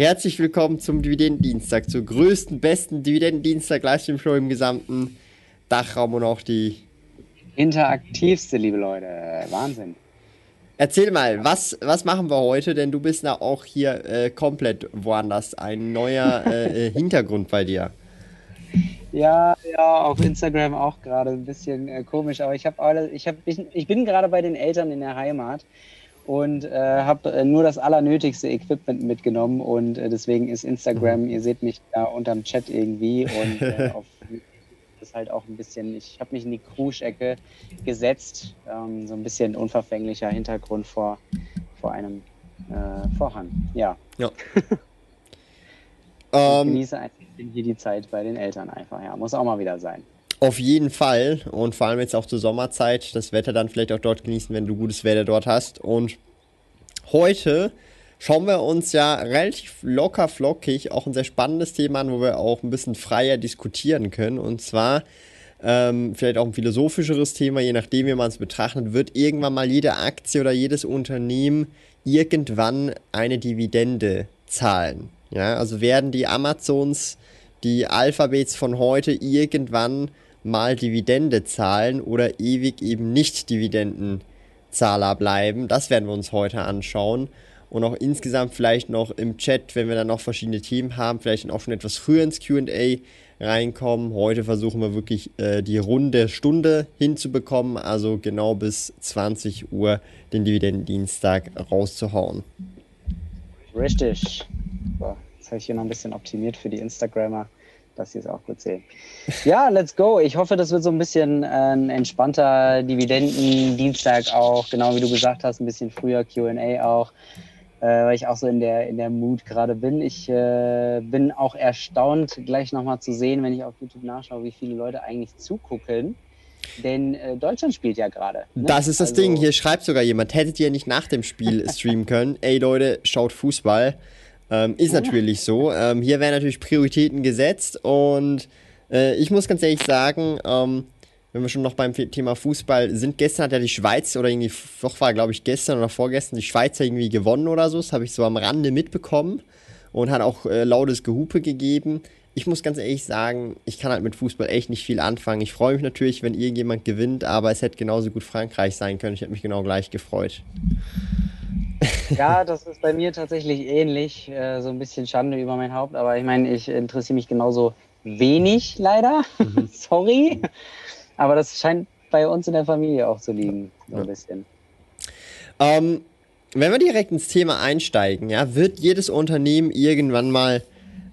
Herzlich willkommen zum Dividendendienstag, zur größten, besten Dividendendienstag Livestream-Show im gesamten Dachraum und auch die interaktivste, liebe Leute. Wahnsinn. Erzähl mal, was, was machen wir heute? Denn du bist da auch hier äh, komplett woanders. Ein neuer äh, äh Hintergrund bei dir. Ja, ja, auf Instagram auch gerade ein bisschen äh, komisch, aber ich habe ich, hab, ich, ich bin gerade bei den Eltern in der Heimat und äh, habe äh, nur das allernötigste Equipment mitgenommen und äh, deswegen ist Instagram, mhm. ihr seht mich da unterm Chat irgendwie und äh, auf ist halt auch ein bisschen, ich habe mich in die Kruschecke gesetzt, ähm, so ein bisschen unverfänglicher Hintergrund vor, vor einem äh, Vorhang, ja. ja. ich ähm, genieße hier die Zeit bei den Eltern einfach, ja, muss auch mal wieder sein. Auf jeden Fall und vor allem jetzt auch zur Sommerzeit, das Wetter dann vielleicht auch dort genießen, wenn du gutes Wetter dort hast. Und heute schauen wir uns ja relativ locker flockig auch ein sehr spannendes Thema an, wo wir auch ein bisschen freier diskutieren können. Und zwar ähm, vielleicht auch ein philosophischeres Thema, je nachdem, wie man es betrachtet, wird irgendwann mal jede Aktie oder jedes Unternehmen irgendwann eine Dividende zahlen. Ja, also werden die Amazons, die Alphabets von heute irgendwann mal Dividende zahlen oder ewig eben nicht Dividendenzahler bleiben. Das werden wir uns heute anschauen. Und auch insgesamt vielleicht noch im Chat, wenn wir dann noch verschiedene Themen haben, vielleicht auch schon etwas früher ins QA reinkommen. Heute versuchen wir wirklich äh, die runde Stunde hinzubekommen, also genau bis 20 Uhr den Dividendendienstag rauszuhauen. Richtig. So, jetzt habe ich hier noch ein bisschen optimiert für die Instagrammer dass sie es auch gut sehen. Ja, let's go. Ich hoffe, das wird so ein bisschen ein entspannter Dividenden-Dienstag auch, genau wie du gesagt hast, ein bisschen früher QA auch, äh, weil ich auch so in der, in der Mood gerade bin. Ich äh, bin auch erstaunt, gleich nochmal zu sehen, wenn ich auf YouTube nachschaue, wie viele Leute eigentlich zugucken. Denn äh, Deutschland spielt ja gerade. Ne? Das ist das also, Ding. Hier schreibt sogar jemand, hättet ihr nicht nach dem Spiel streamen können? Ey Leute, schaut Fußball. Ähm, ist natürlich so. Ähm, hier werden natürlich Prioritäten gesetzt und äh, ich muss ganz ehrlich sagen, ähm, wenn wir schon noch beim Thema Fußball sind, gestern hat ja die Schweiz oder irgendwie, doch war glaube ich gestern oder vorgestern, die Schweizer irgendwie gewonnen oder so. Das habe ich so am Rande mitbekommen und hat auch äh, lautes Gehupe gegeben. Ich muss ganz ehrlich sagen, ich kann halt mit Fußball echt nicht viel anfangen. Ich freue mich natürlich, wenn irgendjemand gewinnt, aber es hätte genauso gut Frankreich sein können. Ich hätte mich genau gleich gefreut. Ja, das ist bei mir tatsächlich ähnlich. Äh, so ein bisschen Schande über mein Haupt, aber ich meine, ich interessiere mich genauso wenig leider. Mhm. Sorry. Aber das scheint bei uns in der Familie auch zu liegen, so ein bisschen. Ähm, wenn wir direkt ins Thema einsteigen, ja, wird jedes Unternehmen irgendwann mal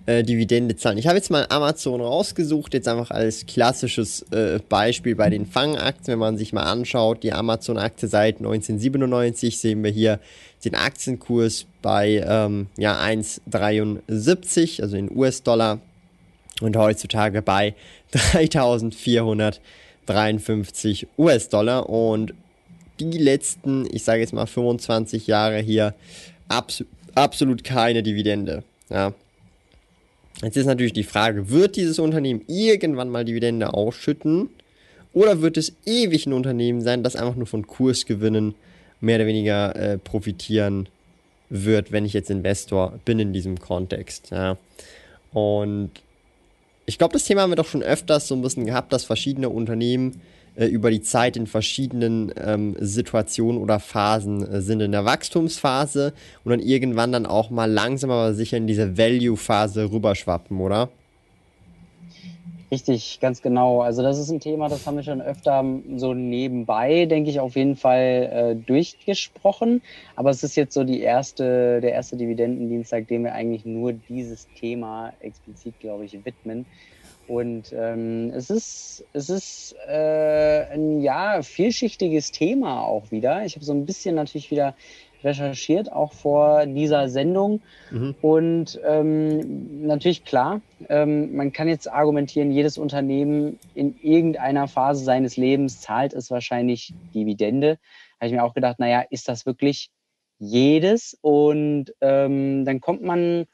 äh, Dividende zahlen. Ich habe jetzt mal Amazon rausgesucht, jetzt einfach als klassisches äh, Beispiel bei den Fangaktien, wenn man sich mal anschaut, die Amazon-Aktie seit 1997 sehen wir hier den Aktienkurs bei ähm, ja, 1,73, also in US-Dollar und heutzutage bei 3453 US-Dollar und die letzten, ich sage jetzt mal 25 Jahre hier abs absolut keine Dividende. Ja. Jetzt ist natürlich die Frage, wird dieses Unternehmen irgendwann mal Dividende ausschütten oder wird es ewig ein Unternehmen sein, das einfach nur von Kursgewinnen mehr oder weniger äh, profitieren wird, wenn ich jetzt Investor bin in diesem Kontext. Ja. Und ich glaube, das Thema haben wir doch schon öfters so ein bisschen gehabt, dass verschiedene Unternehmen über die Zeit in verschiedenen ähm, Situationen oder Phasen äh, sind in der Wachstumsphase und dann irgendwann dann auch mal langsam aber sicher in diese Value-Phase rüberschwappen, oder? Richtig, ganz genau. Also das ist ein Thema, das haben wir schon öfter so nebenbei, denke ich, auf jeden Fall äh, durchgesprochen. Aber es ist jetzt so die erste, der erste Dividendendienstag, dem wir eigentlich nur dieses Thema explizit, glaube ich, widmen. Und ähm, es ist, es ist äh, ein ja vielschichtiges Thema auch wieder. Ich habe so ein bisschen natürlich wieder recherchiert, auch vor dieser Sendung. Mhm. Und ähm, natürlich klar, ähm, man kann jetzt argumentieren, jedes Unternehmen in irgendeiner Phase seines Lebens zahlt es wahrscheinlich Dividende. Habe ich mir auch gedacht, naja, ist das wirklich jedes? Und ähm, dann kommt man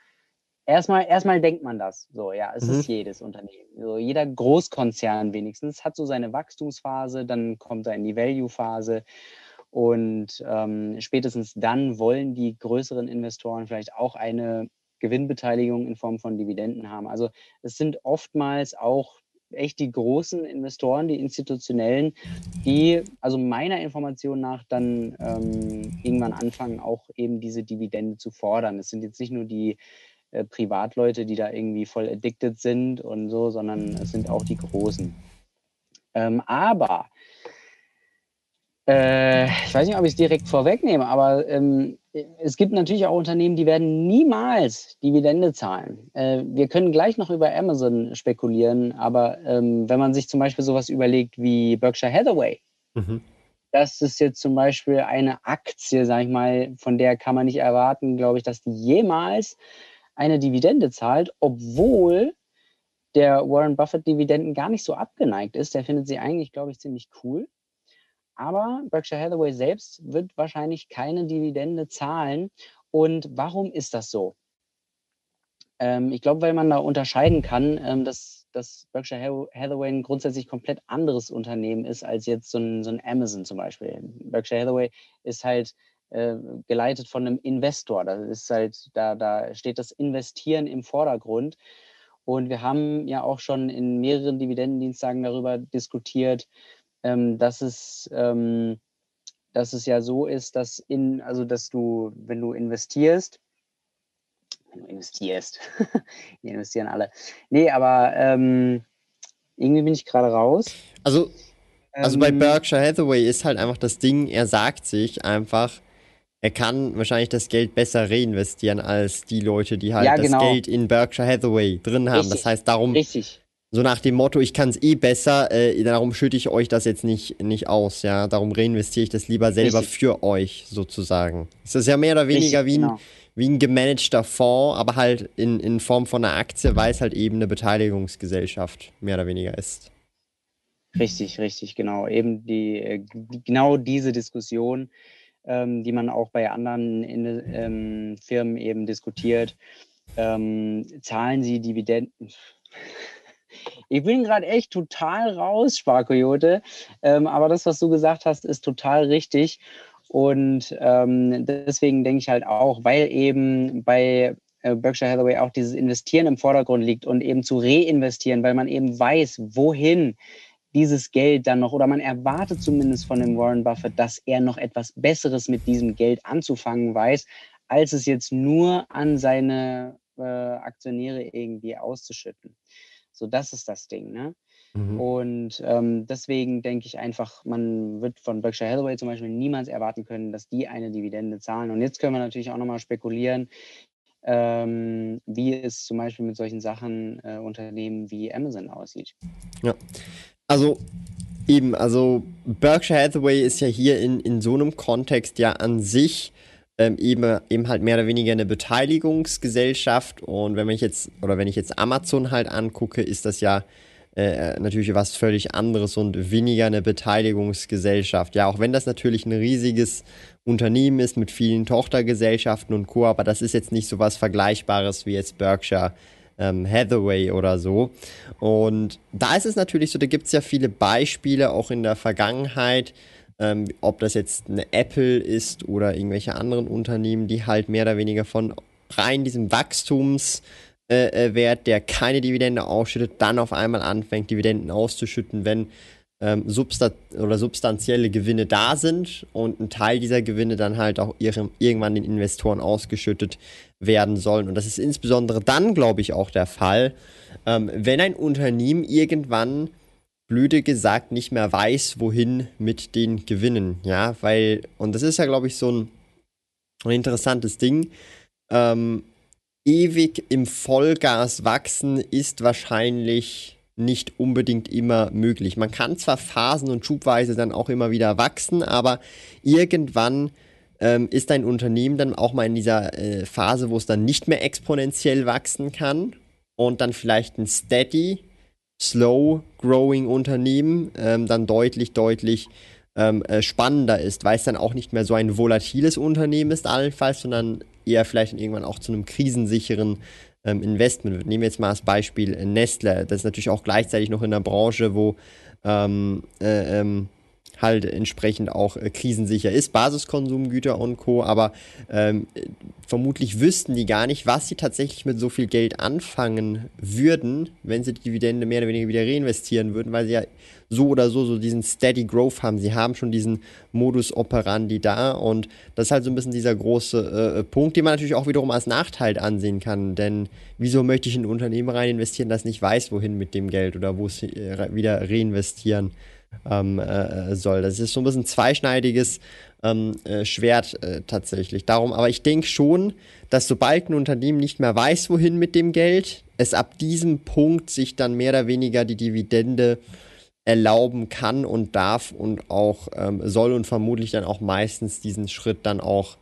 erstmal, erstmal denkt man das. So, ja, es mhm. ist jedes Unternehmen. So, jeder Großkonzern wenigstens hat so seine Wachstumsphase, dann kommt er in die Value-Phase. Und ähm, spätestens dann wollen die größeren Investoren vielleicht auch eine Gewinnbeteiligung in Form von Dividenden haben. Also es sind oftmals auch echt die großen Investoren, die institutionellen, die also meiner Information nach dann ähm, irgendwann anfangen, auch eben diese Dividende zu fordern. Es sind jetzt nicht nur die äh, Privatleute, die da irgendwie voll addicted sind und so, sondern es sind auch die Großen. Ähm, aber äh, ich weiß nicht, ob ich es direkt vorwegnehme, aber ähm, es gibt natürlich auch Unternehmen, die werden niemals Dividende zahlen. Äh, wir können gleich noch über Amazon spekulieren, aber ähm, wenn man sich zum Beispiel sowas überlegt wie Berkshire Hathaway, mhm. das ist jetzt zum Beispiel eine Aktie, sag ich mal, von der kann man nicht erwarten, glaube ich, dass die jemals eine Dividende zahlt, obwohl der Warren Buffett Dividenden gar nicht so abgeneigt ist. Der findet sie eigentlich, glaube ich, ziemlich cool. Aber Berkshire Hathaway selbst wird wahrscheinlich keine Dividende zahlen. Und warum ist das so? Ähm, ich glaube, weil man da unterscheiden kann, ähm, dass, dass Berkshire Hathaway ein grundsätzlich komplett anderes Unternehmen ist als jetzt so ein, so ein Amazon zum Beispiel. Berkshire Hathaway ist halt äh, geleitet von einem Investor. Das ist halt, da, da steht das Investieren im Vordergrund. Und wir haben ja auch schon in mehreren Dividendendienstagen darüber diskutiert, ähm, dass es ähm, dass es ja so ist, dass in, also dass du, wenn du investierst, wenn du investierst, wir investieren alle. Nee, aber ähm, irgendwie bin ich gerade raus. Also, also bei ähm, Berkshire Hathaway ist halt einfach das Ding, er sagt sich einfach, er kann wahrscheinlich das Geld besser reinvestieren als die Leute, die halt ja, genau. das Geld in Berkshire Hathaway drin haben. Richtig. Das heißt, darum Richtig so nach dem Motto, ich kann es eh besser, äh, darum schütte ich euch das jetzt nicht, nicht aus, ja. Darum reinvestiere ich das lieber selber Richtig. für euch, sozusagen. Es ist ja mehr oder weniger wie, ein, genau. wie ein gemanagter Fonds, aber halt in, in Form von einer Aktie, weil es halt eben eine Beteiligungsgesellschaft mehr oder weniger ist. Richtig, richtig, genau. Eben die, äh, genau diese Diskussion, ähm, die man auch bei anderen in, ähm, Firmen eben diskutiert. Ähm, zahlen sie Dividenden? Ich bin gerade echt total raus, Sparkoyote. Ähm, aber das, was du gesagt hast, ist total richtig. Und ähm, deswegen denke ich halt auch, weil eben bei äh, Berkshire Hathaway auch dieses Investieren im Vordergrund liegt und eben zu reinvestieren, weil man eben weiß, wohin dieses Geld dann noch, oder man erwartet zumindest von dem Warren Buffett, dass er noch etwas Besseres mit diesem Geld anzufangen weiß, als es jetzt nur an seine äh, Aktionäre irgendwie auszuschütten. So, das ist das Ding. Ne? Mhm. Und ähm, deswegen denke ich einfach, man wird von Berkshire Hathaway zum Beispiel niemals erwarten können, dass die eine Dividende zahlen. Und jetzt können wir natürlich auch nochmal spekulieren, ähm, wie es zum Beispiel mit solchen Sachen äh, Unternehmen wie Amazon aussieht. Ja, also eben, also Berkshire Hathaway ist ja hier in, in so einem Kontext ja an sich ähm, eben, eben halt mehr oder weniger eine Beteiligungsgesellschaft. Und wenn ich jetzt, oder wenn ich jetzt Amazon halt angucke, ist das ja äh, natürlich was völlig anderes und weniger eine Beteiligungsgesellschaft. Ja, auch wenn das natürlich ein riesiges Unternehmen ist mit vielen Tochtergesellschaften und Co., aber das ist jetzt nicht so was Vergleichbares wie jetzt Berkshire ähm, Hathaway oder so. Und da ist es natürlich so, da gibt es ja viele Beispiele auch in der Vergangenheit, ähm, ob das jetzt eine Apple ist oder irgendwelche anderen Unternehmen, die halt mehr oder weniger von rein diesem Wachstumswert, äh, äh der keine Dividende ausschüttet, dann auf einmal anfängt, Dividenden auszuschütten, wenn ähm, substan oder substanzielle Gewinne da sind und ein Teil dieser Gewinne dann halt auch ihrem, irgendwann den Investoren ausgeschüttet werden sollen. Und das ist insbesondere dann, glaube ich, auch der Fall, ähm, wenn ein Unternehmen irgendwann blöde gesagt nicht mehr weiß, wohin mit den Gewinnen. Ja, weil, und das ist ja, glaube ich, so ein, ein interessantes Ding. Ähm, ewig im Vollgas wachsen ist wahrscheinlich nicht unbedingt immer möglich. Man kann zwar phasen und schubweise dann auch immer wieder wachsen, aber irgendwann ähm, ist dein Unternehmen dann auch mal in dieser äh, Phase, wo es dann nicht mehr exponentiell wachsen kann und dann vielleicht ein steady, slow growing Unternehmen ähm, dann deutlich, deutlich ähm, äh, spannender ist, weil es dann auch nicht mehr so ein volatiles Unternehmen ist, allenfalls, sondern eher vielleicht irgendwann auch zu einem krisensicheren ähm, Investment wird. Nehmen wir jetzt mal als Beispiel Nestle. Das ist natürlich auch gleichzeitig noch in einer Branche, wo ähm, äh, ähm, halt entsprechend auch äh, krisensicher ist, Basiskonsumgüter und Co. Aber ähm, vermutlich wüssten die gar nicht, was sie tatsächlich mit so viel Geld anfangen würden, wenn sie die Dividende mehr oder weniger wieder reinvestieren würden, weil sie ja so oder so so diesen Steady Growth haben. Sie haben schon diesen Modus operandi da und das ist halt so ein bisschen dieser große äh, Punkt, den man natürlich auch wiederum als Nachteil ansehen kann. Denn wieso möchte ich in ein Unternehmen rein investieren, das nicht weiß, wohin mit dem Geld oder wo es äh, wieder reinvestieren ähm, äh, soll. Das ist so ein bisschen zweischneidiges ähm, äh, Schwert äh, tatsächlich. Darum, aber ich denke schon, dass sobald ein Unternehmen nicht mehr weiß, wohin mit dem Geld, es ab diesem Punkt sich dann mehr oder weniger die Dividende erlauben kann und darf und auch ähm, soll und vermutlich dann auch meistens diesen Schritt dann auch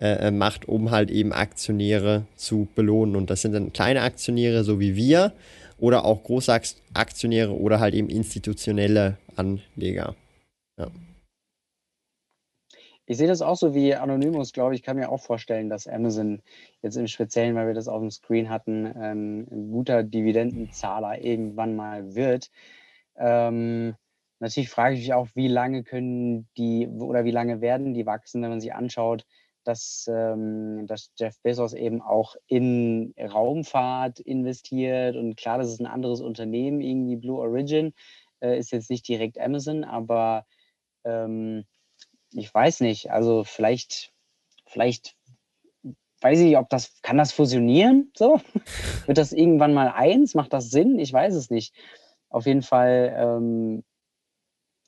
äh, äh macht, um halt eben Aktionäre zu belohnen. Und das sind dann kleine Aktionäre, so wie wir, oder auch große Aktionäre oder halt eben institutionelle Anleger. Ja. Ich sehe das auch so wie Anonymous, glaube ich, kann mir auch vorstellen, dass Amazon jetzt im Speziellen, weil wir das auf dem Screen hatten, ähm, ein guter Dividendenzahler irgendwann mal wird. Ähm, natürlich frage ich mich auch, wie lange können die oder wie lange werden die wachsen, wenn man sich anschaut, dass, ähm, dass Jeff Bezos eben auch in Raumfahrt investiert und klar, das ist ein anderes Unternehmen, irgendwie Blue Origin äh, ist jetzt nicht direkt Amazon, aber ähm, ich weiß nicht, also vielleicht, vielleicht weiß ich nicht, ob das, kann das fusionieren? So? Wird das irgendwann mal eins? Macht das Sinn? Ich weiß es nicht. Auf jeden Fall ähm,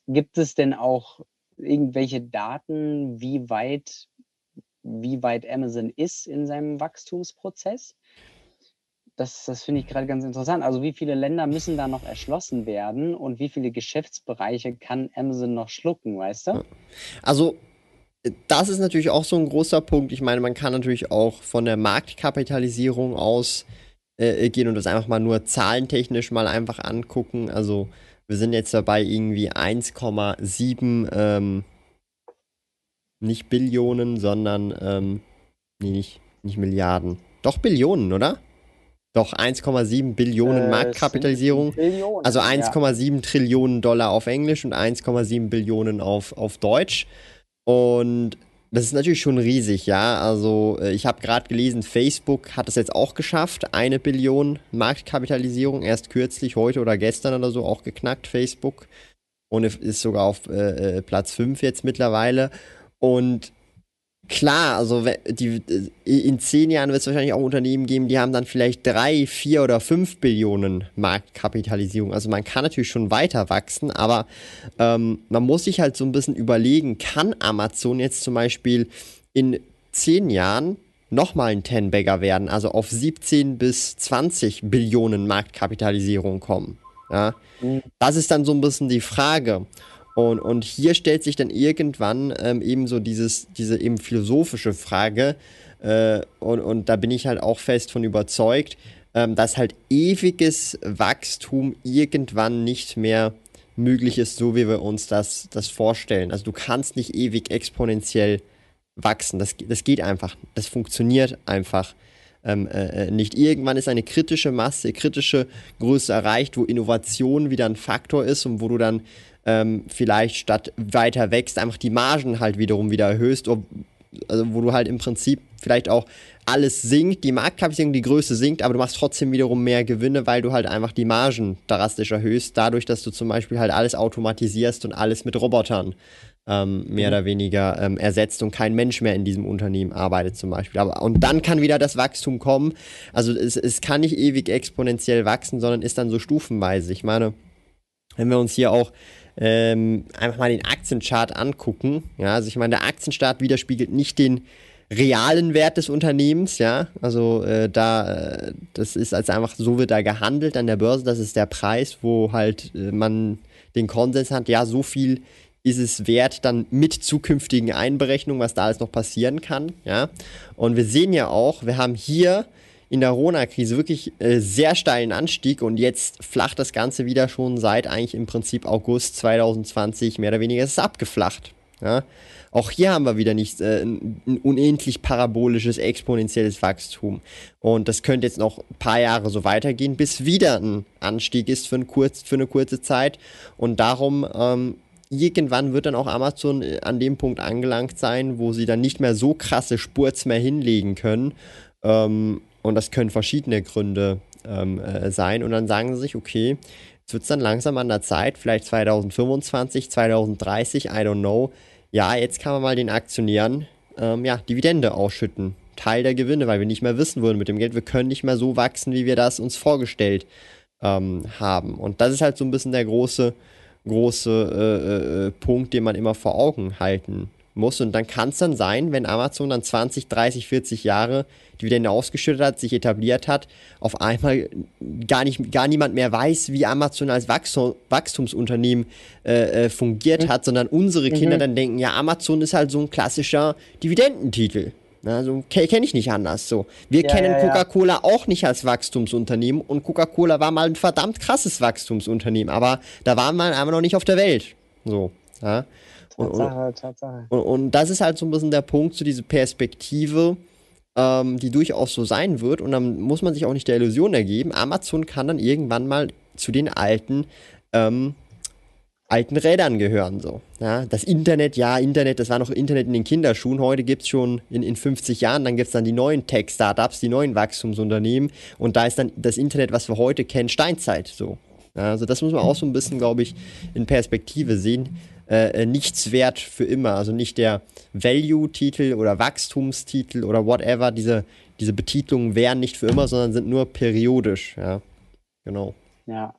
gibt es denn auch irgendwelche Daten, wie weit, wie weit Amazon ist in seinem Wachstumsprozess? das, das finde ich gerade ganz interessant. Also wie viele Länder müssen da noch erschlossen werden und wie viele Geschäftsbereiche kann Amazon noch schlucken, weißt du? Also das ist natürlich auch so ein großer Punkt. Ich meine, man kann natürlich auch von der Marktkapitalisierung aus äh, gehen und das einfach mal nur zahlentechnisch mal einfach angucken. Also wir sind jetzt dabei irgendwie 1,7 ähm, nicht Billionen, sondern ähm, nee, nicht, nicht Milliarden. Doch Billionen, oder? Doch 1,7 Billionen äh, Marktkapitalisierung. Billionen, also 1,7 ja. Trillionen Dollar auf Englisch und 1,7 Billionen auf, auf Deutsch. Und das ist natürlich schon riesig, ja. Also äh, ich habe gerade gelesen, Facebook hat es jetzt auch geschafft, eine Billion Marktkapitalisierung, erst kürzlich, heute oder gestern oder so auch geknackt, Facebook. Und ist sogar auf äh, äh Platz 5 jetzt mittlerweile. Und Klar, also die, in zehn Jahren wird es wahrscheinlich auch Unternehmen geben, die haben dann vielleicht drei, vier oder fünf Billionen Marktkapitalisierung. Also man kann natürlich schon weiter wachsen, aber ähm, man muss sich halt so ein bisschen überlegen, kann Amazon jetzt zum Beispiel in zehn Jahren nochmal ein Ten-Bagger werden, also auf 17 bis 20 Billionen Marktkapitalisierung kommen. Ja? Mhm. Das ist dann so ein bisschen die Frage. Und, und hier stellt sich dann irgendwann ähm, eben so dieses, diese eben philosophische Frage, äh, und, und da bin ich halt auch fest von überzeugt, ähm, dass halt ewiges Wachstum irgendwann nicht mehr möglich ist, so wie wir uns das, das vorstellen. Also du kannst nicht ewig exponentiell wachsen. Das, das geht einfach. Das funktioniert einfach ähm, äh, nicht. Irgendwann ist eine kritische Masse, kritische Größe erreicht, wo Innovation wieder ein Faktor ist und wo du dann ähm, vielleicht statt weiter wächst, einfach die Margen halt wiederum wieder erhöhst, also wo du halt im Prinzip vielleicht auch alles sinkt, die Marktkapitalisierung, die Größe sinkt, aber du machst trotzdem wiederum mehr Gewinne, weil du halt einfach die Margen drastisch erhöhst, dadurch, dass du zum Beispiel halt alles automatisierst und alles mit Robotern ähm, mehr mhm. oder weniger ähm, ersetzt und kein Mensch mehr in diesem Unternehmen arbeitet zum Beispiel. Aber, und dann kann wieder das Wachstum kommen. Also es, es kann nicht ewig exponentiell wachsen, sondern ist dann so stufenweise. Ich meine, wenn wir uns hier auch ähm, einfach mal den Aktienchart angucken. Ja, also ich meine, der Aktienchart widerspiegelt nicht den realen Wert des Unternehmens, ja, also äh, da, äh, das ist als einfach, so wird da gehandelt an der Börse, das ist der Preis, wo halt äh, man den Konsens hat, ja, so viel ist es wert, dann mit zukünftigen Einberechnungen, was da alles noch passieren kann. Ja? Und wir sehen ja auch, wir haben hier in der Corona-Krise wirklich äh, sehr steilen Anstieg und jetzt flacht das Ganze wieder schon seit eigentlich im Prinzip August 2020 mehr oder weniger ist es abgeflacht. Ja? Auch hier haben wir wieder nicht äh, ein, unendlich parabolisches, exponentielles Wachstum. Und das könnte jetzt noch ein paar Jahre so weitergehen, bis wieder ein Anstieg ist für, ein kurz, für eine kurze Zeit. Und darum ähm, irgendwann wird dann auch Amazon äh, an dem Punkt angelangt sein, wo sie dann nicht mehr so krasse Spurts mehr hinlegen können. Ähm, und das können verschiedene Gründe ähm, äh, sein. Und dann sagen sie sich, okay, jetzt wird es dann langsam an der Zeit, vielleicht 2025, 2030, I don't know. Ja, jetzt kann man mal den Aktionären ähm, ja, Dividende ausschütten. Teil der Gewinne, weil wir nicht mehr wissen würden mit dem Geld, wir können nicht mehr so wachsen, wie wir das uns vorgestellt ähm, haben. Und das ist halt so ein bisschen der große große äh, äh, Punkt, den man immer vor Augen halten muss. Und dann kann es dann sein, wenn Amazon dann 20, 30, 40 Jahre Dividende ausgeschüttet hat, sich etabliert hat, auf einmal gar, nicht, gar niemand mehr weiß, wie Amazon als Wachstum, Wachstumsunternehmen äh, äh, fungiert mhm. hat, sondern unsere Kinder mhm. dann denken, ja, Amazon ist halt so ein klassischer Dividendentitel. Also kenne ich nicht anders. So, wir ja, kennen ja, Coca-Cola ja. auch nicht als Wachstumsunternehmen und Coca-Cola war mal ein verdammt krasses Wachstumsunternehmen, aber da waren wir einfach noch nicht auf der Welt. So, ja. Tatsache, Tatsache. Und, und, das ist halt so ein bisschen der Punkt, so diese Perspektive, ähm, die durchaus so sein wird. Und dann muss man sich auch nicht der Illusion ergeben, Amazon kann dann irgendwann mal zu den alten ähm, alten Rädern gehören. So. Ja, das Internet, ja, Internet, das war noch Internet in den Kinderschuhen. Heute gibt es schon in, in 50 Jahren, dann gibt es dann die neuen Tech-Startups, die neuen Wachstumsunternehmen. Und da ist dann das Internet, was wir heute kennen, Steinzeit. So. Ja, also das muss man auch so ein bisschen, glaube ich, in Perspektive sehen. Äh, äh, nichts wert für immer. Also nicht der Value-Titel oder Wachstumstitel oder whatever. Diese, diese Betitelungen wären nicht für immer, sondern sind nur periodisch. Ja, genau. Ja,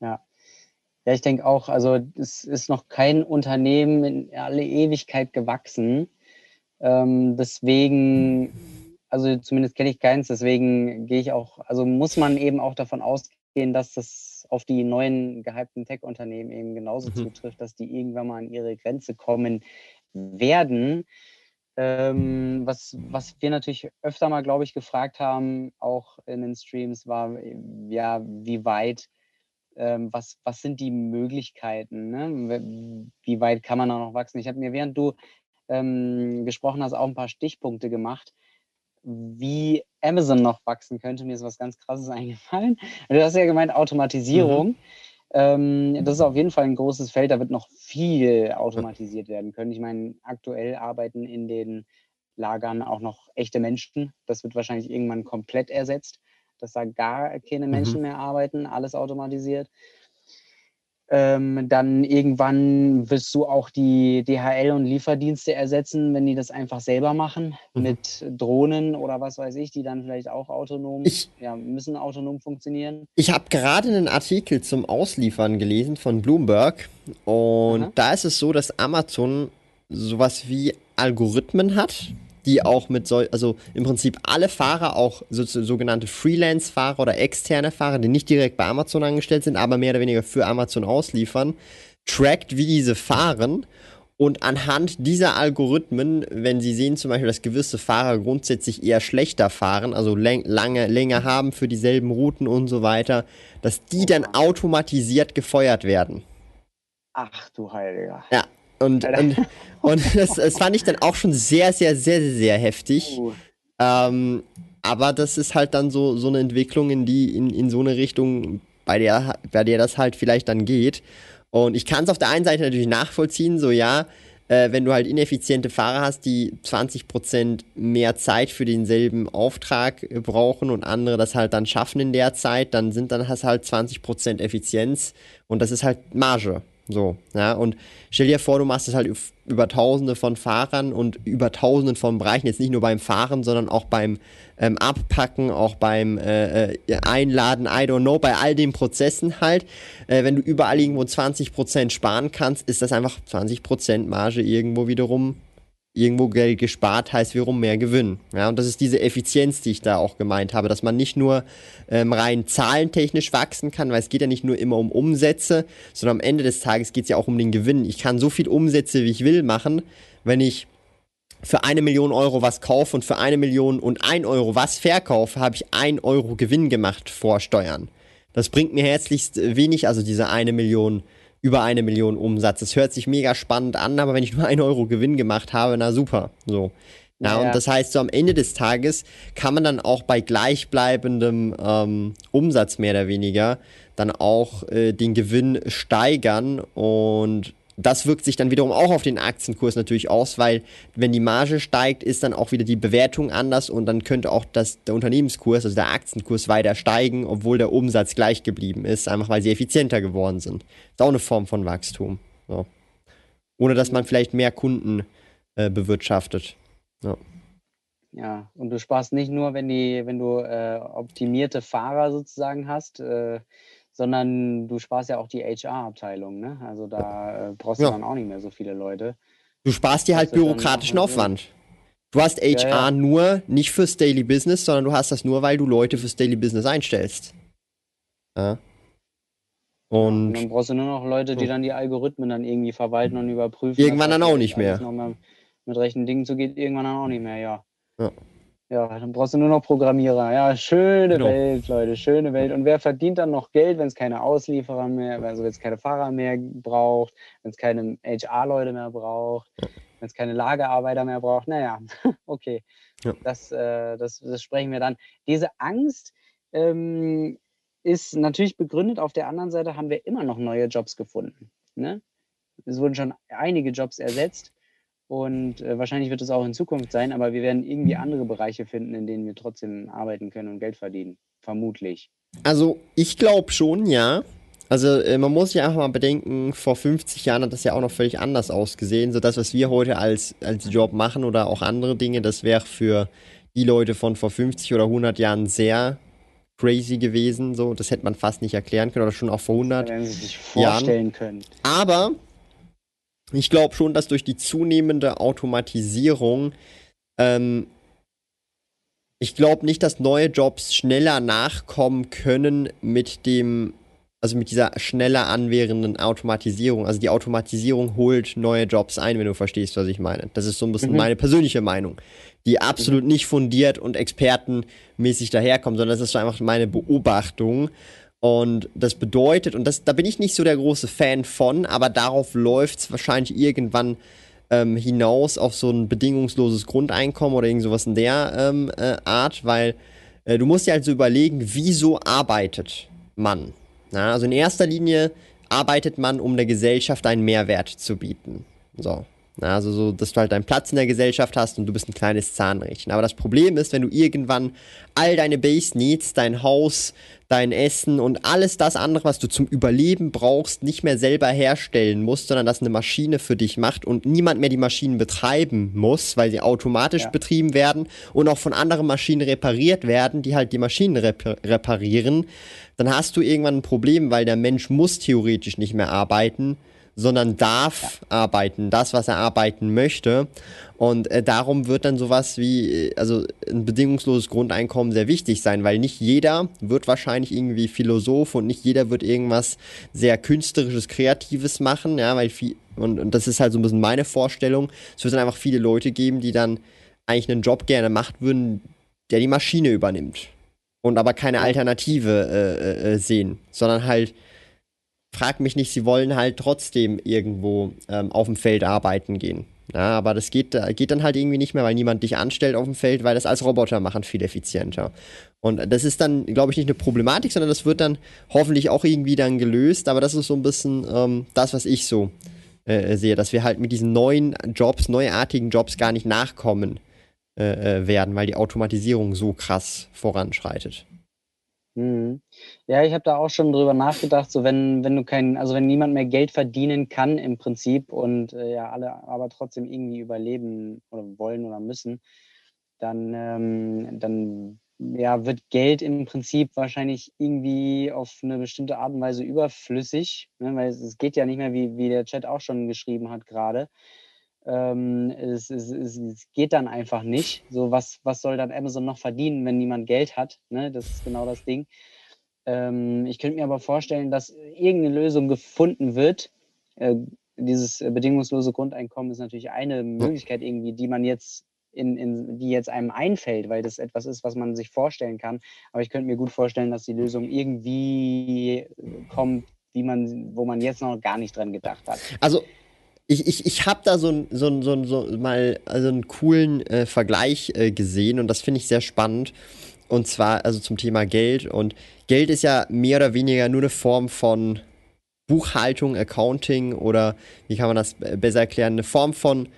ja. Ja, ich denke auch, also es ist noch kein Unternehmen in alle Ewigkeit gewachsen. Ähm, deswegen, also zumindest kenne ich keins, deswegen gehe ich auch, also muss man eben auch davon ausgehen, dass das auf die neuen gehypten Tech-Unternehmen eben genauso mhm. zutrifft, dass die irgendwann mal an ihre Grenze kommen werden. Ähm, was, was wir natürlich öfter mal, glaube ich, gefragt haben, auch in den Streams, war, ja, wie weit ähm, was, was sind die Möglichkeiten? Ne? Wie weit kann man da noch wachsen? Ich habe mir, während du ähm, gesprochen hast, auch ein paar Stichpunkte gemacht, wie Amazon noch wachsen könnte. Mir ist was ganz Krasses eingefallen. Du hast ja gemeint, Automatisierung. Mhm. Ähm, das ist auf jeden Fall ein großes Feld, da wird noch viel automatisiert werden können. Ich meine, aktuell arbeiten in den Lagern auch noch echte Menschen. Das wird wahrscheinlich irgendwann komplett ersetzt dass da gar keine Menschen mhm. mehr arbeiten, alles automatisiert. Ähm, dann irgendwann wirst du auch die DHL und Lieferdienste ersetzen, wenn die das einfach selber machen, mhm. mit Drohnen oder was weiß ich, die dann vielleicht auch autonom, ich, ja, müssen autonom funktionieren. Ich habe gerade einen Artikel zum Ausliefern gelesen von Bloomberg und Aha. da ist es so, dass Amazon sowas wie Algorithmen hat, die auch mit so, also im Prinzip alle Fahrer, auch so, sogenannte Freelance-Fahrer oder externe Fahrer, die nicht direkt bei Amazon angestellt sind, aber mehr oder weniger für Amazon ausliefern, trackt, wie diese fahren. Und anhand dieser Algorithmen, wenn sie sehen zum Beispiel, dass gewisse Fahrer grundsätzlich eher schlechter fahren, also lange, länger haben für dieselben Routen und so weiter, dass die dann automatisiert gefeuert werden. Ach du Heiliger. Ja, und, und, und das, das, fand ich dann auch schon sehr, sehr, sehr, sehr heftig. Uh. Ähm, aber das ist halt dann so, so eine Entwicklung, in die, in, in so eine Richtung, bei der, bei der das halt vielleicht dann geht. Und ich kann es auf der einen Seite natürlich nachvollziehen, so ja, äh, wenn du halt ineffiziente Fahrer hast, die 20% mehr Zeit für denselben Auftrag brauchen und andere das halt dann schaffen in der Zeit, dann sind dann hast halt 20% Effizienz und das ist halt Marge. So, ja, und stell dir vor, du machst es halt über tausende von Fahrern und über tausenden von Bereichen, jetzt nicht nur beim Fahren, sondern auch beim ähm, Abpacken, auch beim äh, äh Einladen, I don't know, bei all den Prozessen halt. Äh, wenn du überall irgendwo 20% sparen kannst, ist das einfach 20% Marge irgendwo wiederum irgendwo Geld gespart heißt wiederum mehr Gewinn. Ja, und das ist diese Effizienz, die ich da auch gemeint habe, dass man nicht nur ähm, rein zahlentechnisch wachsen kann, weil es geht ja nicht nur immer um Umsätze, sondern am Ende des Tages geht es ja auch um den Gewinn. Ich kann so viel Umsätze, wie ich will, machen, wenn ich für eine Million Euro was kaufe und für eine Million und ein Euro was verkaufe, habe ich ein Euro Gewinn gemacht vor Steuern. Das bringt mir herzlichst wenig, also diese eine Million über eine Million Umsatz. Das hört sich mega spannend an, aber wenn ich nur ein Euro Gewinn gemacht habe, na super. So. Ja, ja, und das heißt, so am Ende des Tages kann man dann auch bei gleichbleibendem ähm, Umsatz mehr oder weniger dann auch äh, den Gewinn steigern und das wirkt sich dann wiederum auch auf den Aktienkurs natürlich aus, weil wenn die Marge steigt, ist dann auch wieder die Bewertung anders und dann könnte auch das, der Unternehmenskurs, also der Aktienkurs weiter steigen, obwohl der Umsatz gleich geblieben ist, einfach weil sie effizienter geworden sind. Ist auch eine Form von Wachstum. So. Ohne dass man vielleicht mehr Kunden äh, bewirtschaftet. Ja. ja. und du sparst nicht nur, wenn, die, wenn du äh, optimierte Fahrer sozusagen hast, äh, sondern du sparst ja auch die HR-Abteilung. Ne? Also da äh, brauchst du ja. dann auch nicht mehr so viele Leute. Du sparst dir halt bürokratischen Aufwand. Du hast HR ja, ja. nur nicht fürs Daily Business, sondern du hast das nur, weil du Leute fürs Daily Business einstellst. Ja. Und, und dann brauchst du nur noch Leute, die dann die Algorithmen dann irgendwie verwalten und überprüfen. Irgendwann dann auch nicht mehr. Mit rechten Dingen zu geht, irgendwann dann auch nicht mehr, ja. Ja. Ja, dann brauchst du nur noch Programmierer. Ja, schöne genau. Welt, Leute, schöne Welt. Und wer verdient dann noch Geld, wenn es keine Auslieferer mehr, also wenn es keine Fahrer mehr braucht, wenn es keine HR-Leute mehr braucht, wenn es keine Lagerarbeiter mehr braucht? Naja, okay. Ja. Das, äh, das, das sprechen wir dann. Diese Angst ähm, ist natürlich begründet. Auf der anderen Seite haben wir immer noch neue Jobs gefunden. Ne? Es wurden schon einige Jobs ersetzt. Und äh, wahrscheinlich wird es auch in Zukunft sein, aber wir werden irgendwie andere Bereiche finden, in denen wir trotzdem arbeiten können und Geld verdienen. Vermutlich. Also ich glaube schon, ja. Also äh, man muss ja auch mal bedenken, vor 50 Jahren hat das ja auch noch völlig anders ausgesehen. So das, was wir heute als, als Job machen oder auch andere Dinge, das wäre für die Leute von vor 50 oder 100 Jahren sehr crazy gewesen. So, das hätte man fast nicht erklären können oder schon auch vor 100 Jahren. Wenn Sie sich vorstellen Jahren. können. Aber ich glaube schon, dass durch die zunehmende Automatisierung ähm, ich glaube nicht, dass neue Jobs schneller nachkommen können mit dem, also mit dieser schneller anwährenden Automatisierung. Also die Automatisierung holt neue Jobs ein, wenn du verstehst, was ich meine. Das ist so ein bisschen mhm. meine persönliche Meinung, die absolut mhm. nicht fundiert und expertenmäßig daherkommt, sondern das ist einfach meine Beobachtung. Und das bedeutet, und das, da bin ich nicht so der große Fan von, aber darauf läuft es wahrscheinlich irgendwann ähm, hinaus auf so ein bedingungsloses Grundeinkommen oder irgend sowas in der ähm, äh, Art, weil äh, du musst dir halt so überlegen, wieso arbeitet man? Na, also in erster Linie arbeitet man, um der Gesellschaft einen Mehrwert zu bieten. So. Also so, dass du halt deinen Platz in der Gesellschaft hast und du bist ein kleines Zahnrädchen. Aber das Problem ist, wenn du irgendwann all deine Base Needs, dein Haus, dein Essen und alles das andere, was du zum Überleben brauchst, nicht mehr selber herstellen musst, sondern dass eine Maschine für dich macht und niemand mehr die Maschinen betreiben muss, weil sie automatisch ja. betrieben werden und auch von anderen Maschinen repariert werden, die halt die Maschinen rep reparieren, dann hast du irgendwann ein Problem, weil der Mensch muss theoretisch nicht mehr arbeiten sondern darf ja. arbeiten, das, was er arbeiten möchte. Und äh, darum wird dann sowas wie, äh, also ein bedingungsloses Grundeinkommen sehr wichtig sein, weil nicht jeder wird wahrscheinlich irgendwie Philosoph und nicht jeder wird irgendwas sehr künstlerisches, kreatives machen, ja, weil viel, und, und das ist halt so ein bisschen meine Vorstellung. Es wird dann einfach viele Leute geben, die dann eigentlich einen Job gerne machen würden, der die Maschine übernimmt. Und aber keine Alternative äh, äh, äh sehen, sondern halt frag mich nicht, sie wollen halt trotzdem irgendwo ähm, auf dem Feld arbeiten gehen. Ja, aber das geht, äh, geht dann halt irgendwie nicht mehr, weil niemand dich anstellt auf dem Feld, weil das als Roboter machen viel effizienter. Und das ist dann, glaube ich, nicht eine Problematik, sondern das wird dann hoffentlich auch irgendwie dann gelöst. Aber das ist so ein bisschen ähm, das, was ich so äh, sehe, dass wir halt mit diesen neuen Jobs, neuartigen Jobs gar nicht nachkommen äh, äh werden, weil die Automatisierung so krass voranschreitet. Mhm. Ja, ich habe da auch schon drüber nachgedacht, so wenn, wenn du kein, also wenn niemand mehr Geld verdienen kann im Prinzip und äh, ja alle aber trotzdem irgendwie überleben oder wollen oder müssen, dann, ähm, dann ja, wird Geld im Prinzip wahrscheinlich irgendwie auf eine bestimmte Art und Weise überflüssig, ne? weil es, es geht ja nicht mehr, wie, wie der Chat auch schon geschrieben hat gerade. Ähm, es, es, es, geht dann einfach nicht. So, was, was soll dann Amazon noch verdienen, wenn niemand Geld hat? Ne? Das ist genau das Ding. Ähm, ich könnte mir aber vorstellen, dass irgendeine Lösung gefunden wird. Äh, dieses bedingungslose Grundeinkommen ist natürlich eine Möglichkeit irgendwie, die man jetzt in, in, die jetzt einem einfällt, weil das etwas ist, was man sich vorstellen kann. Aber ich könnte mir gut vorstellen, dass die Lösung irgendwie kommt, wie man, wo man jetzt noch gar nicht dran gedacht hat. Also ich, ich, ich habe da so, so, so, so mal also einen coolen äh, Vergleich äh, gesehen und das finde ich sehr spannend. Und zwar also zum Thema Geld. Und Geld ist ja mehr oder weniger nur eine Form von Buchhaltung, Accounting oder wie kann man das besser erklären? Eine Form von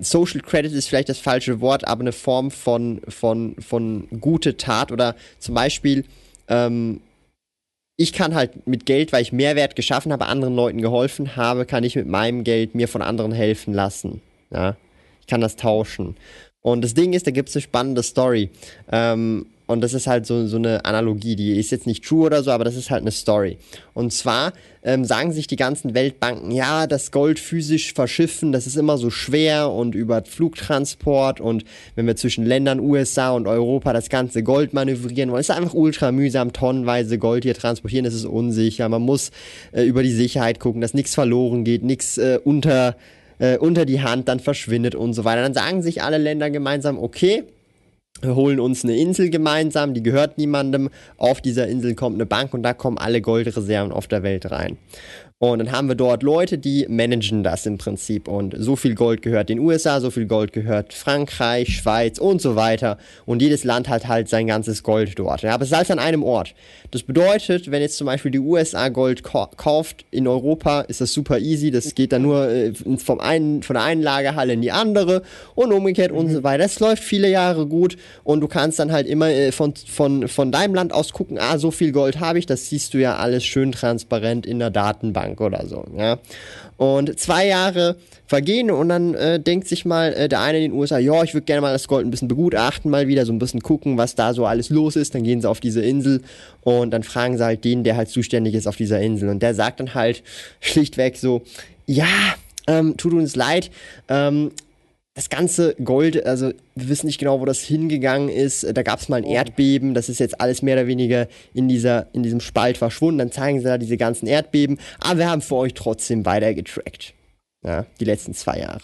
Social Credit ist vielleicht das falsche Wort, aber eine Form von, von, von gute Tat oder zum Beispiel, ähm, ich kann halt mit Geld, weil ich Mehrwert geschaffen habe, anderen Leuten geholfen habe, kann ich mit meinem Geld mir von anderen helfen lassen. Ja, ich kann das tauschen. Und das Ding ist, da gibt es eine spannende Story. Ähm, und das ist halt so, so eine Analogie, die ist jetzt nicht true oder so, aber das ist halt eine Story. Und zwar ähm, sagen sich die ganzen Weltbanken, ja, das Gold physisch verschiffen, das ist immer so schwer und über Flugtransport und wenn wir zwischen Ländern USA und Europa das ganze Gold manövrieren wollen, ist einfach ultra mühsam, tonnenweise Gold hier transportieren, das ist unsicher. Man muss äh, über die Sicherheit gucken, dass nichts verloren geht, nichts äh, unter, äh, unter die Hand dann verschwindet und so weiter. Dann sagen sich alle Länder gemeinsam, okay, holen uns eine Insel gemeinsam, die gehört niemandem. Auf dieser Insel kommt eine Bank und da kommen alle Goldreserven auf der Welt rein. Und dann haben wir dort Leute, die managen das im Prinzip. Und so viel Gold gehört den USA, so viel Gold gehört Frankreich, Schweiz und so weiter. Und jedes Land hat halt sein ganzes Gold dort. Ja, aber es ist alles an einem Ort. Das bedeutet, wenn jetzt zum Beispiel die USA Gold kauft in Europa, ist das super easy. Das geht dann nur äh, vom einen, von der einen Lagerhalle in die andere und umgekehrt mhm. und so weiter. Das läuft viele Jahre gut und du kannst dann halt immer äh, von, von, von deinem Land aus gucken, ah, so viel Gold habe ich. Das siehst du ja alles schön transparent in der Datenbank. Bank oder so, ja. Und zwei Jahre vergehen und dann äh, denkt sich mal äh, der eine in den USA, ja, ich würde gerne mal das Gold ein bisschen begutachten, mal wieder so ein bisschen gucken, was da so alles los ist. Dann gehen sie auf diese Insel und dann fragen sie halt den, der halt zuständig ist auf dieser Insel. Und der sagt dann halt schlichtweg so, ja, ähm, tut uns leid, ähm, das ganze Gold, also wir wissen nicht genau, wo das hingegangen ist. Da gab es mal ein oh. Erdbeben, das ist jetzt alles mehr oder weniger in, dieser, in diesem Spalt verschwunden. Dann zeigen sie da diese ganzen Erdbeben. Aber wir haben für euch trotzdem weiter getrackt. Ja, die letzten zwei Jahre.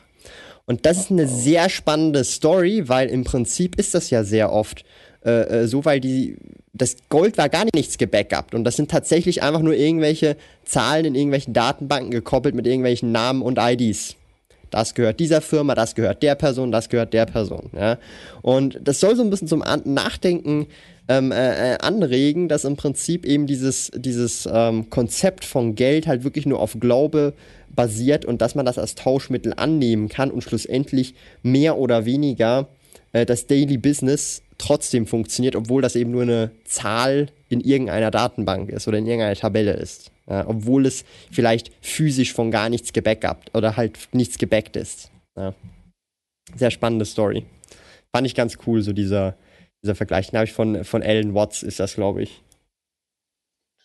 Und das ist eine sehr spannende Story, weil im Prinzip ist das ja sehr oft äh, äh so, weil die, das Gold war gar nichts gebackupt und das sind tatsächlich einfach nur irgendwelche Zahlen in irgendwelchen Datenbanken gekoppelt mit irgendwelchen Namen und IDs das gehört dieser Firma, das gehört der Person, das gehört der Person. Ja? Und das soll so ein bisschen zum Nachdenken ähm, äh, äh, anregen, dass im Prinzip eben dieses, dieses ähm, Konzept von Geld halt wirklich nur auf Glaube basiert und dass man das als Tauschmittel annehmen kann und schlussendlich mehr oder weniger äh, das Daily Business trotzdem funktioniert, obwohl das eben nur eine Zahl in irgendeiner Datenbank ist oder in irgendeiner Tabelle ist. Ja, obwohl es vielleicht physisch von gar nichts gebackupt oder halt nichts gebackt ist. Ja. Sehr spannende Story. Fand ich ganz cool, so dieser, dieser Vergleich. Den habe ich von, von Alan Watts, ist das, glaube ich.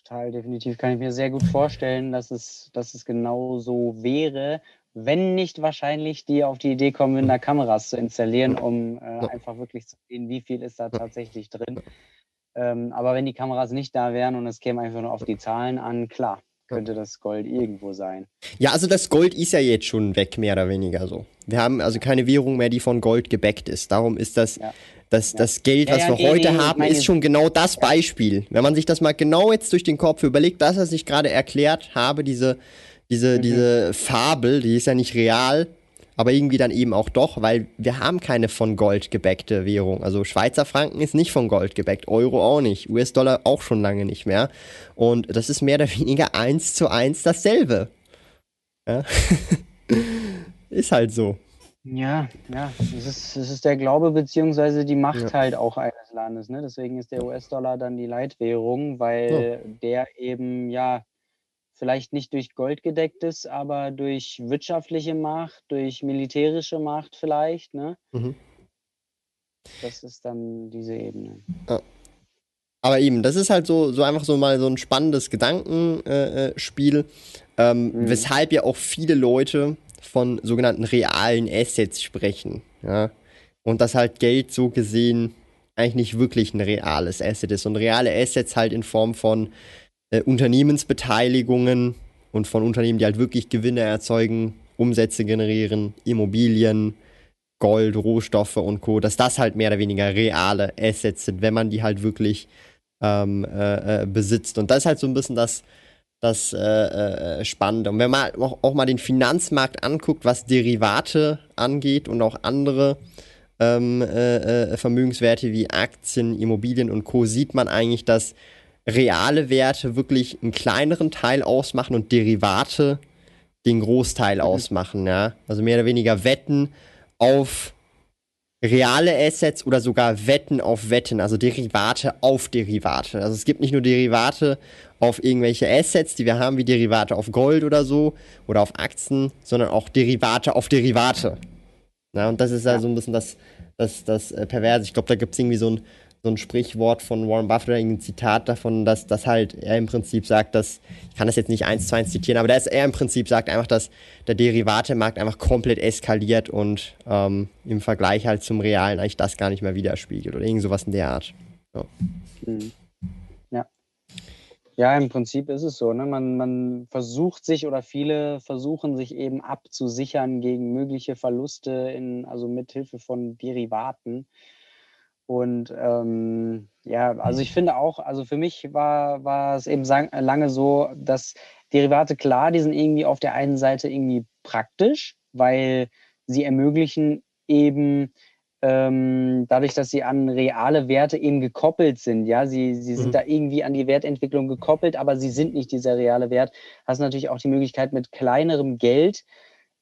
Total, definitiv. Kann ich mir sehr gut vorstellen, dass es, dass es genau so wäre, wenn nicht wahrscheinlich die auf die Idee kommen, da Kameras zu installieren, um äh, einfach wirklich zu sehen, wie viel ist da tatsächlich drin. Ähm, aber wenn die Kameras nicht da wären und es käme einfach nur auf die Zahlen an, klar, könnte das Gold irgendwo sein. Ja, also das Gold ist ja jetzt schon weg, mehr oder weniger so. Wir haben also keine Währung mehr, die von Gold gebackt ist. Darum ist das, ja. das, ja. das Geld, was ja, wir nee, heute nee, haben, ist schon genau das Beispiel. Wenn man sich das mal genau jetzt durch den Kopf überlegt, das, was ich gerade erklärt habe, diese, diese, mhm. diese Fabel, die ist ja nicht real, aber irgendwie dann eben auch doch, weil wir haben keine von Gold gebäckte Währung. Also Schweizer Franken ist nicht von Gold gebäckt, Euro auch nicht, US-Dollar auch schon lange nicht mehr. Und das ist mehr oder weniger eins zu eins dasselbe. Ja? ist halt so. Ja, ja, es ist, es ist der Glaube beziehungsweise die Macht ja. halt auch eines Landes. Ne? Deswegen ist der US-Dollar dann die Leitwährung, weil ja. der eben ja vielleicht nicht durch Gold gedeckt ist, aber durch wirtschaftliche Macht, durch militärische Macht vielleicht. Ne? Mhm. Das ist dann diese Ebene. Ja. Aber eben, das ist halt so, so einfach so mal so ein spannendes Gedankenspiel, äh, ähm, mhm. weshalb ja auch viele Leute von sogenannten realen Assets sprechen. Ja? Und dass halt Geld so gesehen eigentlich nicht wirklich ein reales Asset ist. Und reale Assets halt in Form von äh, Unternehmensbeteiligungen und von Unternehmen, die halt wirklich Gewinne erzeugen, Umsätze generieren, Immobilien, Gold, Rohstoffe und Co., dass das halt mehr oder weniger reale Assets sind, wenn man die halt wirklich ähm, äh, äh, besitzt. Und das ist halt so ein bisschen das, das äh, äh, Spannende. Und wenn man auch, auch, mal den Finanzmarkt anguckt, was Derivate angeht und auch andere ähm, äh, Vermögenswerte wie Aktien, Immobilien und Co., sieht man eigentlich, dass reale Werte wirklich einen kleineren Teil ausmachen und Derivate den Großteil mhm. ausmachen. Ja? Also mehr oder weniger Wetten auf reale Assets oder sogar Wetten auf Wetten, also Derivate auf Derivate. Also es gibt nicht nur Derivate auf irgendwelche Assets, die wir haben, wie Derivate auf Gold oder so oder auf Aktien, sondern auch Derivate auf Derivate. Ja, und das ist ja, so ein bisschen das, das, das äh, Perverse. Ich glaube, da gibt es irgendwie so ein, so ein Sprichwort von Warren Buffett ein Zitat davon, dass, dass halt er im Prinzip sagt, dass, ich kann das jetzt nicht eins zu eins zitieren, aber dass er im Prinzip sagt einfach, dass der Derivatemarkt einfach komplett eskaliert und ähm, im Vergleich halt zum Realen eigentlich das gar nicht mehr widerspiegelt oder irgend sowas in der Art. So. Mhm. Ja. Ja, im Prinzip ist es so. Ne? Man, man versucht sich oder viele versuchen sich eben abzusichern gegen mögliche Verluste in, also mit Hilfe von Derivaten. Und ähm, ja, also ich finde auch, also für mich war, war es eben lange so, dass Derivate klar, die sind irgendwie auf der einen Seite irgendwie praktisch, weil sie ermöglichen eben ähm, dadurch, dass sie an reale Werte eben gekoppelt sind. Ja, sie, sie sind mhm. da irgendwie an die Wertentwicklung gekoppelt, aber sie sind nicht dieser reale Wert. Hast natürlich auch die Möglichkeit, mit kleinerem Geld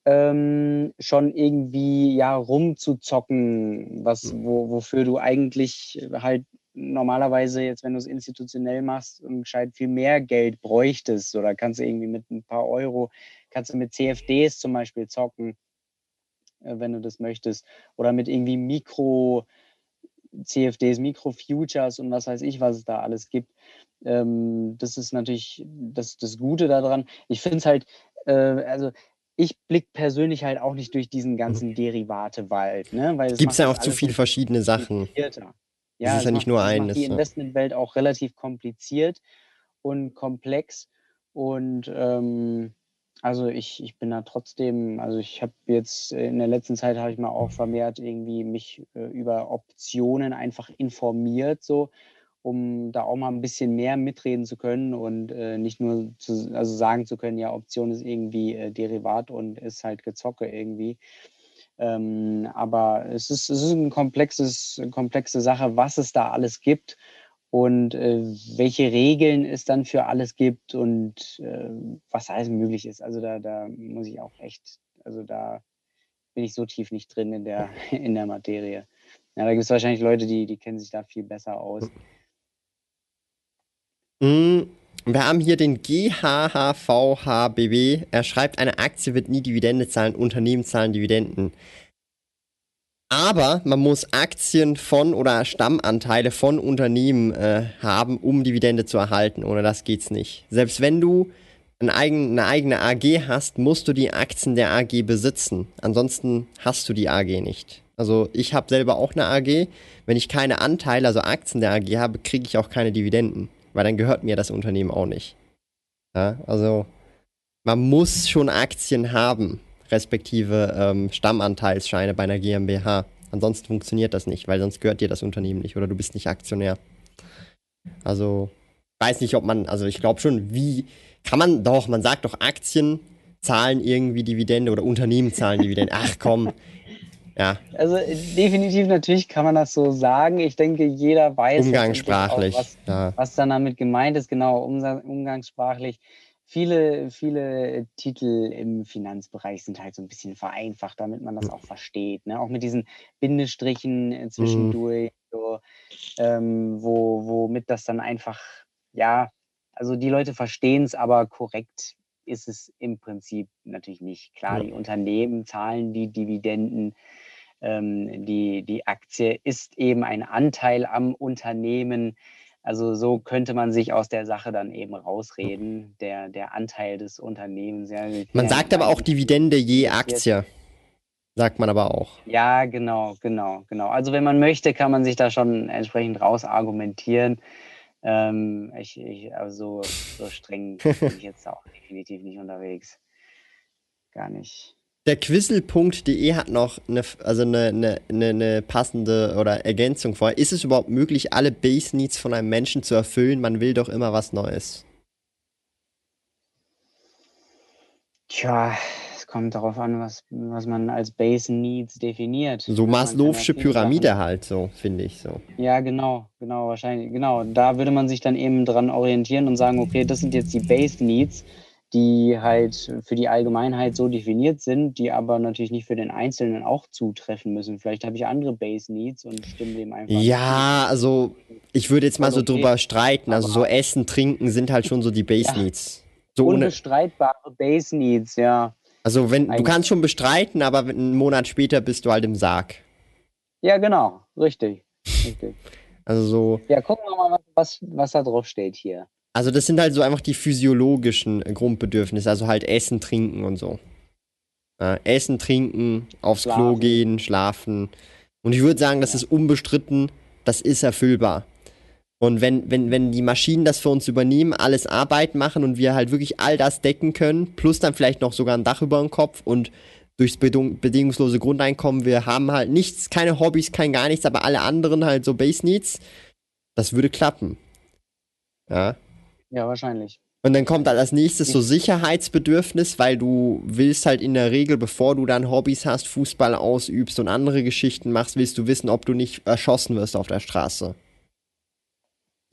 ähm, schon irgendwie ja rumzuzocken, was, mhm. wo, wofür du eigentlich halt normalerweise jetzt, wenn du es institutionell machst, gescheit viel mehr Geld bräuchtest oder kannst du irgendwie mit ein paar Euro, kannst du mit CFDs zum Beispiel zocken äh, wenn du das möchtest. Oder mit irgendwie Mikro- CFDs, Mikro-Futures und was weiß ich, was es da alles gibt. Ähm, das ist natürlich das, das Gute daran. Ich finde es halt, äh, also ich blicke persönlich halt auch nicht durch diesen ganzen mhm. Derivate-Wald. Ne? Gibt es ja auch zu viele verschiedene Sachen. Ja, das ist ja nicht nur eines. Die Investmentwelt auch relativ kompliziert und komplex. Und ähm, also ich, ich bin da trotzdem, also ich habe jetzt in der letzten Zeit habe ich mal auch vermehrt irgendwie mich äh, über Optionen einfach informiert, so um da auch mal ein bisschen mehr mitreden zu können und äh, nicht nur zu, also sagen zu können, ja, Option ist irgendwie äh, Derivat und ist halt Gezocke irgendwie. Ähm, aber es ist, es ist ein komplexes, komplexe Sache, was es da alles gibt und äh, welche Regeln es dann für alles gibt und äh, was alles möglich ist. Also da, da muss ich auch echt, also da bin ich so tief nicht drin in der, in der Materie. Ja, da gibt es wahrscheinlich Leute, die, die kennen sich da viel besser aus. Mhm. Wir haben hier den GHHVHBW. Er schreibt, eine Aktie wird nie Dividende zahlen, Unternehmen zahlen Dividenden. Aber man muss Aktien von oder Stammanteile von Unternehmen äh, haben, um Dividende zu erhalten. Ohne das geht's nicht. Selbst wenn du eine eigene, eine eigene AG hast, musst du die Aktien der AG besitzen. Ansonsten hast du die AG nicht. Also ich habe selber auch eine AG. Wenn ich keine Anteile, also Aktien der AG habe, kriege ich auch keine Dividenden, weil dann gehört mir das Unternehmen auch nicht. Ja, also man muss schon Aktien haben respektive ähm, Stammanteilsscheine bei einer GmbH. Ansonsten funktioniert das nicht, weil sonst gehört dir das Unternehmen nicht oder du bist nicht Aktionär. Also, weiß nicht, ob man, also ich glaube schon, wie kann man doch, man sagt doch, Aktien zahlen irgendwie Dividende oder Unternehmen zahlen Dividende. Ach komm. Ja. Also definitiv natürlich kann man das so sagen. Ich denke, jeder weiß umgangssprachlich, auch, was, ja. was dann damit gemeint ist, genau, umgangssprachlich viele, viele Titel im Finanzbereich sind halt so ein bisschen vereinfacht, damit man das auch versteht. Ne? Auch mit diesen Bindestrichen äh, mhm. zwischendurch, mhm. so, ähm, wo, womit das dann einfach, ja, also die Leute verstehen es, aber korrekt ist es im Prinzip natürlich nicht. Klar, ja. die Unternehmen zahlen die Dividenden. Ähm, die, die Aktie ist eben ein Anteil am Unternehmen Also so könnte man sich aus der Sache dann eben rausreden, der, der Anteil des Unternehmens. Ja, man sagt aber auch Dividende je Aktie. Sagt man aber auch. Ja, genau, genau, genau. Also wenn man möchte, kann man sich da schon entsprechend raus argumentieren. Ähm, ich, ich, also so streng bin ich jetzt auch definitiv nicht unterwegs. Gar nicht. Der Quizzel.de hat noch eine, also eine, eine, eine, passende oder Ergänzung vor. Ist es überhaupt möglich, alle Base Needs von einem Menschen zu erfüllen? Man will doch immer was Neues. Tja, es kommt darauf an, was, was man als Base Needs definiert. So Maslow'sche Pyramide halt, so finde ich so. Ja, genau, genau, wahrscheinlich, genau. Da würde man sich dann eben dran orientieren und sagen, okay, das sind jetzt die Base Needs die halt für die Allgemeinheit so definiert sind, die aber natürlich nicht für den Einzelnen auch zutreffen müssen. Vielleicht habe ich andere Base Needs und stimme dem einfach. Ja, also ich würde jetzt mal so okay. drüber streiten. Also so Essen, Trinken sind halt schon so die Base ja. Needs. So Unbestreitbare Base Needs, ja. Also wenn Eigentlich. du kannst schon bestreiten, aber einen Monat später bist du halt im Sarg. Ja, genau, richtig. richtig. Also so. Ja, gucken wir mal, was, was da drauf steht hier. Also das sind halt so einfach die physiologischen Grundbedürfnisse, also halt Essen, Trinken und so. Ja, essen, trinken, aufs schlafen. Klo gehen, schlafen. Und ich würde sagen, das ist unbestritten, das ist erfüllbar. Und wenn, wenn, wenn die Maschinen das für uns übernehmen, alles Arbeit machen und wir halt wirklich all das decken können, plus dann vielleicht noch sogar ein Dach über dem Kopf und durchs bedingungslose Grundeinkommen, wir haben halt nichts, keine Hobbys, kein gar nichts, aber alle anderen halt so Base Needs, das würde klappen. Ja. Ja, wahrscheinlich. Und dann kommt halt als nächstes so Sicherheitsbedürfnis, weil du willst halt in der Regel, bevor du dann Hobbys hast, Fußball ausübst und andere Geschichten machst, willst du wissen, ob du nicht erschossen wirst auf der Straße.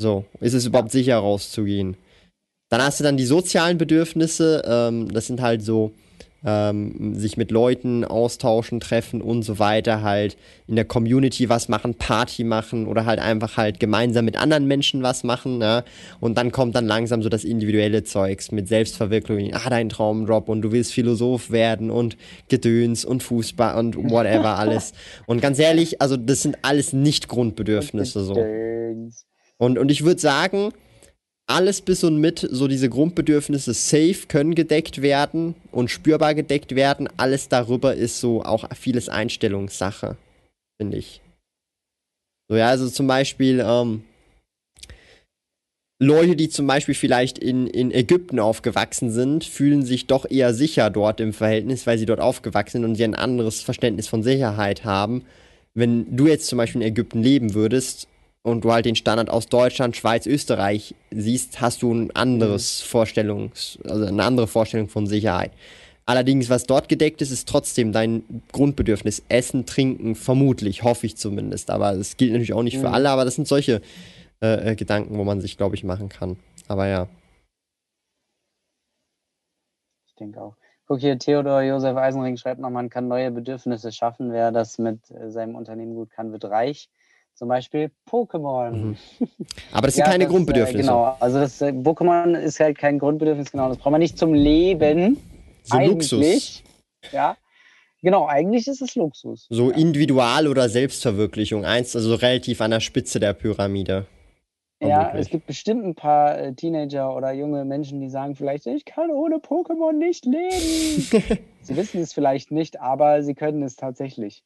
So, ist es überhaupt sicher rauszugehen? Dann hast du dann die sozialen Bedürfnisse, ähm, das sind halt so ähm, sich mit Leuten austauschen, treffen und so weiter, halt in der Community was machen, Party machen oder halt einfach halt gemeinsam mit anderen Menschen was machen, ne? Und dann kommt dann langsam so das individuelle Zeugs mit Selbstverwirklichung, ah, dein Traumdrop und du willst Philosoph werden und Gedöns und Fußball und whatever alles. Und ganz ehrlich, also das sind alles nicht Grundbedürfnisse so. Und, und ich würde sagen, alles bis und mit, so diese Grundbedürfnisse safe können gedeckt werden und spürbar gedeckt werden. Alles darüber ist so auch vieles Einstellungssache, finde ich. So, ja, also zum Beispiel, ähm, Leute, die zum Beispiel vielleicht in, in Ägypten aufgewachsen sind, fühlen sich doch eher sicher dort im Verhältnis, weil sie dort aufgewachsen sind und sie ein anderes Verständnis von Sicherheit haben. Wenn du jetzt zum Beispiel in Ägypten leben würdest und du halt den Standard aus Deutschland, Schweiz, Österreich siehst, hast du ein anderes mhm. Vorstellungs, also eine andere Vorstellung von Sicherheit. Allerdings, was dort gedeckt ist, ist trotzdem dein Grundbedürfnis. Essen, trinken, vermutlich, hoffe ich zumindest. Aber es gilt natürlich auch nicht mhm. für alle, aber das sind solche äh, äh, Gedanken, wo man sich, glaube ich, machen kann. Aber ja. Ich denke auch. Guck hier, Theodor Josef Eisenring schreibt noch, man kann neue Bedürfnisse schaffen. Wer das mit äh, seinem Unternehmen gut kann, wird reich. Zum Beispiel Pokémon. Mhm. Aber das sind ja, keine das, äh, Grundbedürfnisse. genau, also das äh, Pokémon ist halt kein Grundbedürfnis, genau. Das braucht man nicht zum Leben. So Luxus. Ja. Genau, eigentlich ist es Luxus. So ja. Individual- oder Selbstverwirklichung. Eins, also relativ an der Spitze der Pyramide. Ja, es gibt bestimmt ein paar äh, Teenager oder junge Menschen, die sagen vielleicht, ich kann ohne Pokémon nicht leben. sie wissen es vielleicht nicht, aber sie können es tatsächlich.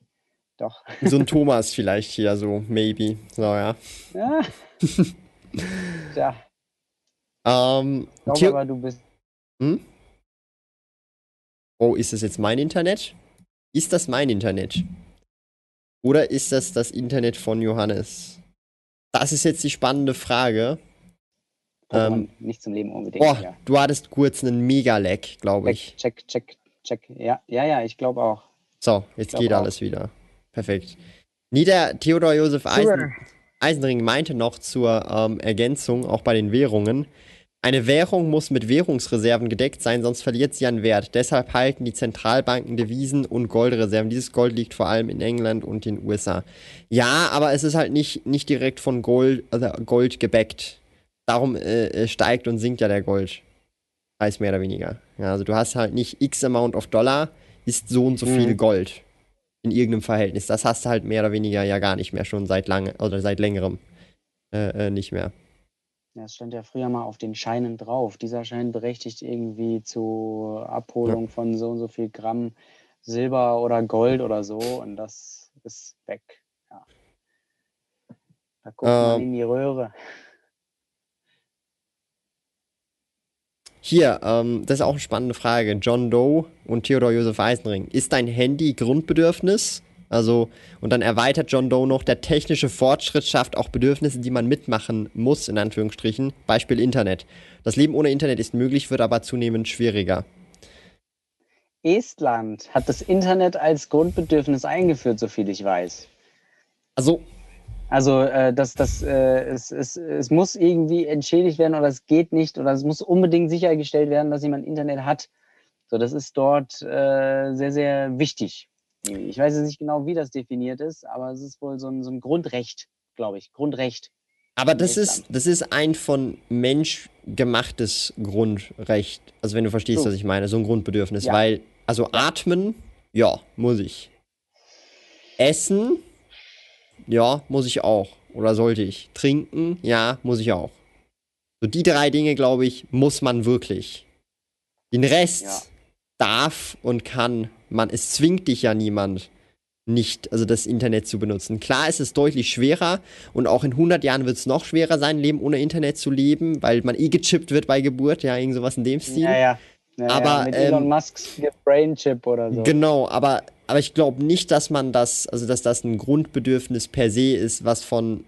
Doch. So ein Thomas vielleicht hier, so, maybe. So, ja. Ja. ja. Ähm, ich glaube aber, du bist. Hm? Oh, ist das jetzt mein Internet? Ist das mein Internet? Oder ist das das Internet von Johannes? Das ist jetzt die spannende Frage. Ähm, nicht zum Leben unbedingt. Oh, ja. du hattest kurz einen Mega-Lag, glaube ich. Check, check, check. Ja, ja, ja, ich glaube auch. So, jetzt geht auch. alles wieder. Perfekt. Nieder Theodor Josef Eisen, Eisenring meinte noch zur ähm, Ergänzung, auch bei den Währungen, eine Währung muss mit Währungsreserven gedeckt sein, sonst verliert sie an Wert. Deshalb halten die Zentralbanken Devisen und Goldreserven. Dieses Gold liegt vor allem in England und den USA. Ja, aber es ist halt nicht, nicht direkt von Gold, also Gold gebackt. Darum äh, äh steigt und sinkt ja der Goldpreis mehr oder weniger. Ja, also du hast halt nicht X Amount of Dollar, ist so und so viel mhm. Gold in irgendeinem Verhältnis. Das hast du halt mehr oder weniger ja gar nicht mehr schon seit lange oder seit längerem äh, äh, nicht mehr. Das stand ja früher mal auf den Scheinen drauf. Dieser Schein berechtigt irgendwie zur Abholung ja. von so und so viel Gramm Silber oder Gold oder so und das ist weg. Ja. Da guckt ähm, man in die Röhre. Hier, ähm, das ist auch eine spannende Frage. John Doe und Theodor Josef Eisenring. Ist dein Handy Grundbedürfnis? Also, und dann erweitert John Doe noch, der technische Fortschritt schafft auch Bedürfnisse, die man mitmachen muss, in Anführungsstrichen. Beispiel Internet. Das Leben ohne Internet ist möglich, wird aber zunehmend schwieriger. Estland hat das Internet als Grundbedürfnis eingeführt, soviel ich weiß. Also. Also, äh, das, das, äh, es, es, es muss irgendwie entschädigt werden oder es geht nicht oder es muss unbedingt sichergestellt werden, dass jemand Internet hat. So, das ist dort äh, sehr, sehr wichtig. Ich weiß jetzt nicht genau, wie das definiert ist, aber es ist wohl so ein, so ein Grundrecht, glaube ich. Grundrecht. Aber das ist, das ist ein von Mensch gemachtes Grundrecht. Also wenn du verstehst, so. was ich meine, so ein Grundbedürfnis. Ja. Weil, also atmen, ja, muss ich. Essen, ja, muss ich auch. Oder sollte ich. Trinken, ja, muss ich auch. So die drei Dinge, glaube ich, muss man wirklich. Den Rest ja. darf und kann man. Es zwingt dich ja niemand nicht, also das Internet zu benutzen. Klar ist es deutlich schwerer und auch in 100 Jahren wird es noch schwerer sein, Leben ohne Internet zu leben, weil man eh gechippt wird bei Geburt, ja, irgend sowas in dem Stil. Ja, ja. ja aber, ja, mit Elon ähm, Musks Brain Chip oder so. Genau, aber, aber ich glaube nicht, dass man das, also dass das ein Grundbedürfnis per se ist, was von,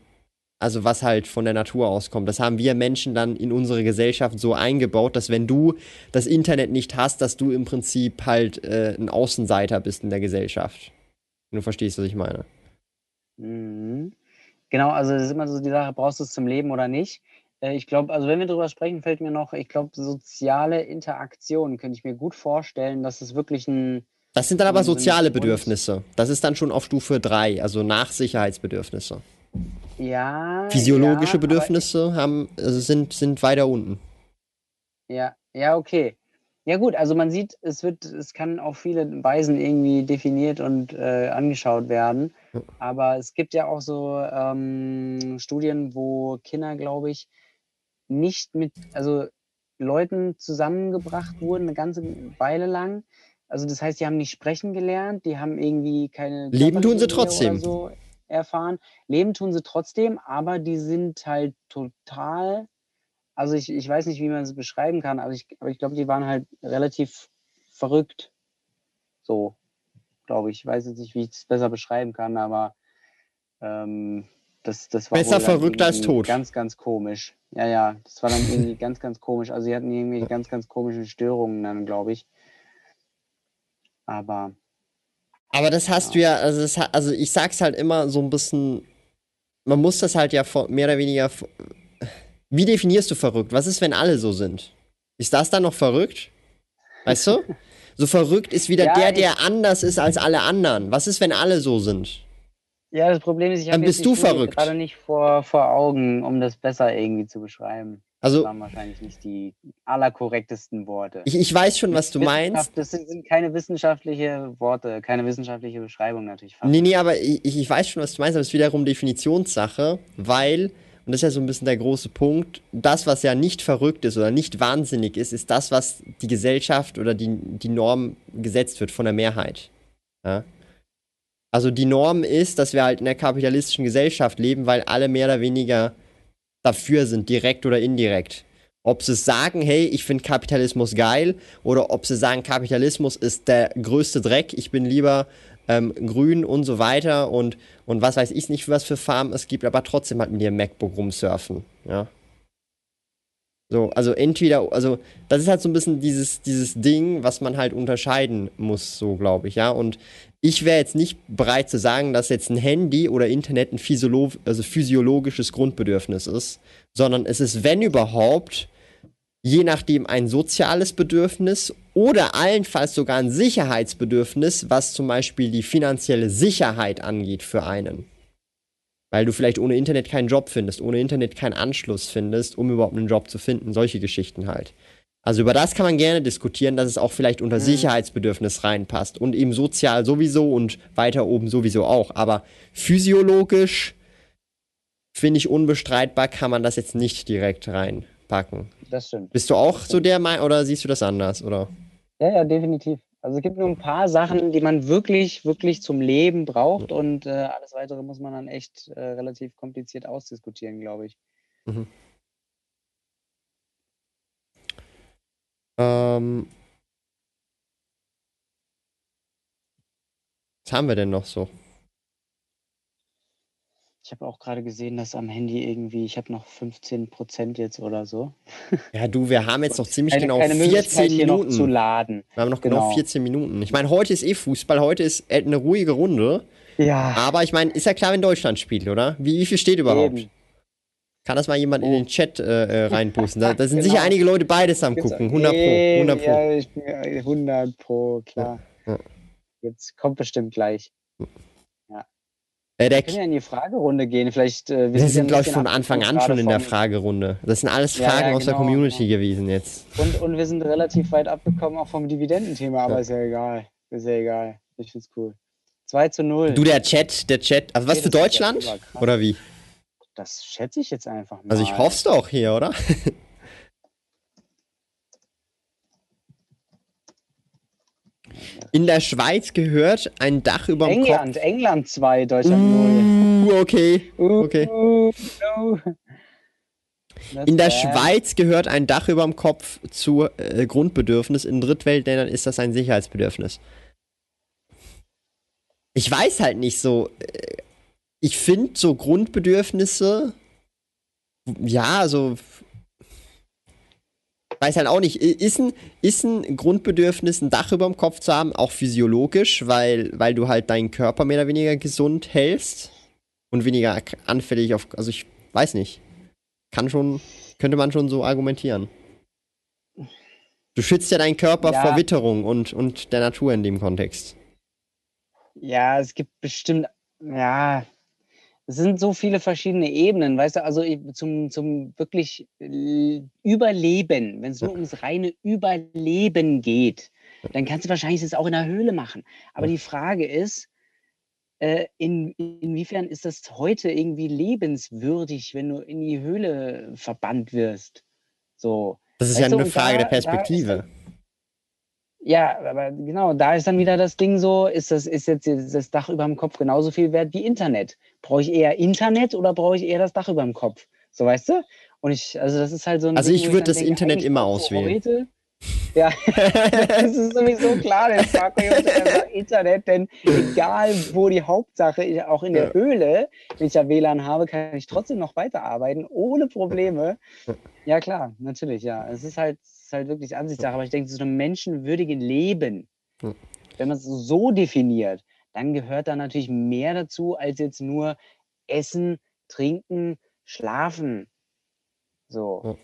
also was halt von der Natur auskommt. Das haben wir Menschen dann in unsere Gesellschaft so eingebaut, dass wenn du das Internet nicht hast, dass du im Prinzip halt äh, ein Außenseiter bist in der Gesellschaft. Du verstehst, was ich meine. Mhm. Genau, also es ist immer so die Sache, brauchst du es zum Leben oder nicht? Äh, ich glaube, also wenn wir darüber sprechen, fällt mir noch, ich glaube, soziale Interaktion könnte ich mir gut vorstellen, dass es wirklich ein. Das sind dann aber soziale Bedürfnisse. Das ist dann schon auf Stufe 3, also nach Sicherheitsbedürfnisse. Ja. Physiologische ja, Bedürfnisse haben, also sind, sind weiter unten. Ja, ja, okay. Ja gut, also man sieht, es wird, es kann auf viele Weisen irgendwie definiert und äh, angeschaut werden. Aber es gibt ja auch so ähm, Studien, wo Kinder, glaube ich, nicht mit, also Leuten zusammengebracht wurden, eine ganze Weile lang. Also das heißt, die haben nicht sprechen gelernt, die haben irgendwie keine Leben tun sie trotzdem. So erfahren. Leben tun sie trotzdem, aber die sind halt total also ich, ich weiß nicht, wie man es beschreiben kann, aber ich, aber ich glaube, die waren halt relativ verrückt. So, glaube ich. Ich weiß jetzt nicht, wie ich es besser beschreiben kann, aber ähm, das, das war besser verrückt als tot. Ganz, ganz komisch. Ja, ja, das war dann irgendwie ganz, ganz komisch. Also sie hatten irgendwie ganz, ganz komische Störungen dann, glaube ich. Aber. Aber das hast ja. du ja, also, das, also ich sag's halt immer so ein bisschen, man muss das halt ja mehr oder weniger wie definierst du verrückt? Was ist, wenn alle so sind? Ist das dann noch verrückt? Weißt du? So verrückt ist wieder ja, der, der anders ist als alle anderen. Was ist, wenn alle so sind? Ja, das Problem ist, ich habe gerade nicht vor, vor Augen, um das besser irgendwie zu beschreiben. Also, das waren wahrscheinlich nicht die allerkorrektesten Worte. Ich, ich weiß schon, was du meinst. Das sind, sind, keine wissenschaftliche Worte, keine wissenschaftliche Beschreibung natürlich. Nee, nee, aber ich, ich weiß schon, was du meinst, aber es ist wiederum Definitionssache, weil und das ist ja so ein bisschen der große Punkt, das, was ja nicht verrückt ist oder nicht wahnsinnig ist, ist das, was die Gesellschaft oder die, die Norm gesetzt wird von der Mehrheit. Ja? Also die Norm ist, dass wir halt in einer kapitalistischen Gesellschaft leben, weil alle mehr oder weniger dafür sind, direkt oder indirekt. Ob sie sagen, hey, ich finde Kapitalismus geil, oder ob sie sagen, Kapitalismus ist der größte Dreck, ich bin lieber ähm, grün und so weiter und, und was weiß ich nicht, was für Farben es gibt, aber trotzdem halt mit ihrem MacBook rumsurfen, ja. So, also entweder, also das ist halt so ein bisschen dieses, dieses Ding, was man halt unterscheiden muss, so glaube ich, ja. Und ich wäre jetzt nicht bereit zu sagen, dass jetzt ein Handy oder Internet ein Physiolo also physiologisches Grundbedürfnis ist, sondern es ist, wenn überhaupt, je nachdem ein soziales Bedürfnis oder allenfalls sogar ein Sicherheitsbedürfnis, was zum Beispiel die finanzielle Sicherheit angeht für einen. Weil du vielleicht ohne Internet keinen Job findest, ohne Internet keinen Anschluss findest, um überhaupt einen Job zu finden. Solche Geschichten halt. Also über das kann man gerne diskutieren, dass es auch vielleicht unter mhm. Sicherheitsbedürfnis reinpasst und eben sozial sowieso und weiter oben sowieso auch. Aber physiologisch finde ich unbestreitbar, kann man das jetzt nicht direkt reinpacken. Das stimmt. Bist du auch so der Meinung oder siehst du das anders, oder? Ja, ja, definitiv. Also es gibt nur ein paar Sachen, die man wirklich, wirklich zum Leben braucht und äh, alles weitere muss man dann echt äh, relativ kompliziert ausdiskutieren, glaube ich. Mhm. Ähm, was haben wir denn noch so? Ich habe auch gerade gesehen, dass am Handy irgendwie, ich habe noch 15 Prozent jetzt oder so. Ja, du, wir haben jetzt noch ziemlich keine, genau keine 14 Minuten. zu laden. Wir haben noch genau. genau 14 Minuten. Ich meine, heute ist eh Fußball, heute ist eine ruhige Runde. Ja. Aber ich meine, ist ja klar, wenn Deutschland spielt, oder? Wie, wie viel steht überhaupt? Eben. Kann das mal jemand oh. in den Chat äh, äh reinposten? Da, da sind genau. sicher einige Leute beides am gucken. 100 Pro. 100 Pro. Ja, ich bin 100 Pro, klar. Ja. Jetzt kommt bestimmt gleich. Äh, wir können ja in die Fragerunde gehen. Vielleicht, äh, wir, wir sind, glaube ich, von Anfang an schon in der Fragerunde. Das sind alles Fragen ja, ja, genau, aus der genau, Community genau. gewesen jetzt. Und, und wir sind relativ weit abgekommen, auch vom Dividendenthema, aber ja. ist ja egal. Ist ja egal. Ich find's cool. 2 zu 0. Du, der Chat, der Chat. Also was okay, für Deutschland? Oder wie? Das schätze ich jetzt einfach mal. Also ich hoffe es doch hier, oder? In der Schweiz gehört ein Dach über dem Kopf. England, England 2, Deutschland 0. Uh, okay. Okay. Uh, no. In der Schweiz gehört ein Dach über dem Kopf zu äh, Grundbedürfnis. In Drittweltländern ist das ein Sicherheitsbedürfnis. Ich weiß halt nicht so. Äh, ich finde so Grundbedürfnisse. Ja, so weiß halt auch nicht, ist ein, ist ein Grundbedürfnis, ein Dach über dem Kopf zu haben, auch physiologisch, weil, weil du halt deinen Körper mehr oder weniger gesund hältst und weniger anfällig auf, also ich weiß nicht. Kann schon, könnte man schon so argumentieren. Du schützt ja deinen Körper ja. vor Witterung und, und der Natur in dem Kontext. Ja, es gibt bestimmt, ja, es sind so viele verschiedene Ebenen, weißt du, also zum, zum wirklich Überleben, wenn es nur ums reine Überleben geht, dann kannst du wahrscheinlich das auch in der Höhle machen. Aber die Frage ist, äh, in, inwiefern ist das heute irgendwie lebenswürdig, wenn du in die Höhle verbannt wirst? So. Das ist weißt ja eine Frage da, der Perspektive. Ja, aber genau, da ist dann wieder das Ding so, ist das, ist jetzt das Dach über dem Kopf genauso viel wert wie Internet? Brauche ich eher Internet oder brauche ich eher das Dach über dem Kopf? So, weißt du? Und ich, also das ist halt so ein Also Ding, ich würde das denke, Internet immer auswählen. Ja, das ist sowieso klar, den Marco Internet, denn egal wo die Hauptsache, auch in der ja. Höhle, wenn ich ja WLAN habe, kann ich trotzdem noch weiterarbeiten, ohne Probleme. Ja, klar, natürlich, ja. Es ist halt, ist halt wirklich Ansichtssache, aber ich denke, so einem menschenwürdigen Leben, hm. wenn man es so definiert, dann gehört da natürlich mehr dazu, als jetzt nur Essen, Trinken, Schlafen. So.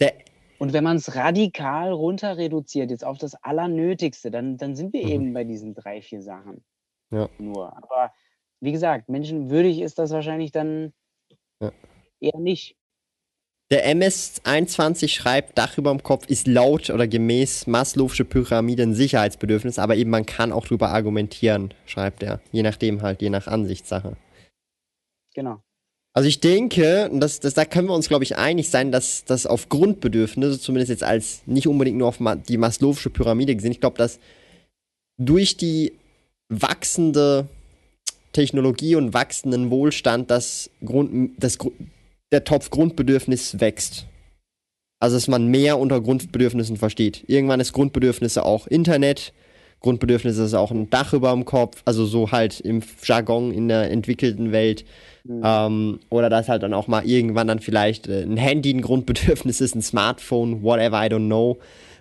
Der und wenn man es radikal runter reduziert, jetzt auf das Allernötigste, dann, dann sind wir mhm. eben bei diesen drei, vier Sachen. Ja. Nur. Aber wie gesagt, menschenwürdig ist das wahrscheinlich dann ja. eher nicht. Der MS21 schreibt, Dach über dem Kopf ist laut oder gemäß Maslow'sche Pyramide ein Sicherheitsbedürfnis, aber eben man kann auch drüber argumentieren, schreibt er. Je nachdem halt, je nach Ansichtssache. Genau. Also ich denke, das, das, da können wir uns, glaube ich, einig sein, dass das auf Grundbedürfnisse, zumindest jetzt als nicht unbedingt nur auf die Maslow'sche Pyramide gesehen, ich glaube, dass durch die wachsende Technologie und wachsenden Wohlstand das Grund, das, der Topf Grundbedürfnis wächst. Also dass man mehr unter Grundbedürfnissen versteht. Irgendwann ist Grundbedürfnisse auch Internet, Grundbedürfnisse ist auch ein Dach über dem Kopf, also so halt im Jargon in der entwickelten Welt. Mhm. Ähm, oder dass halt dann auch mal irgendwann dann vielleicht äh, ein Handy ein Grundbedürfnis ist, ein Smartphone, whatever, I don't know.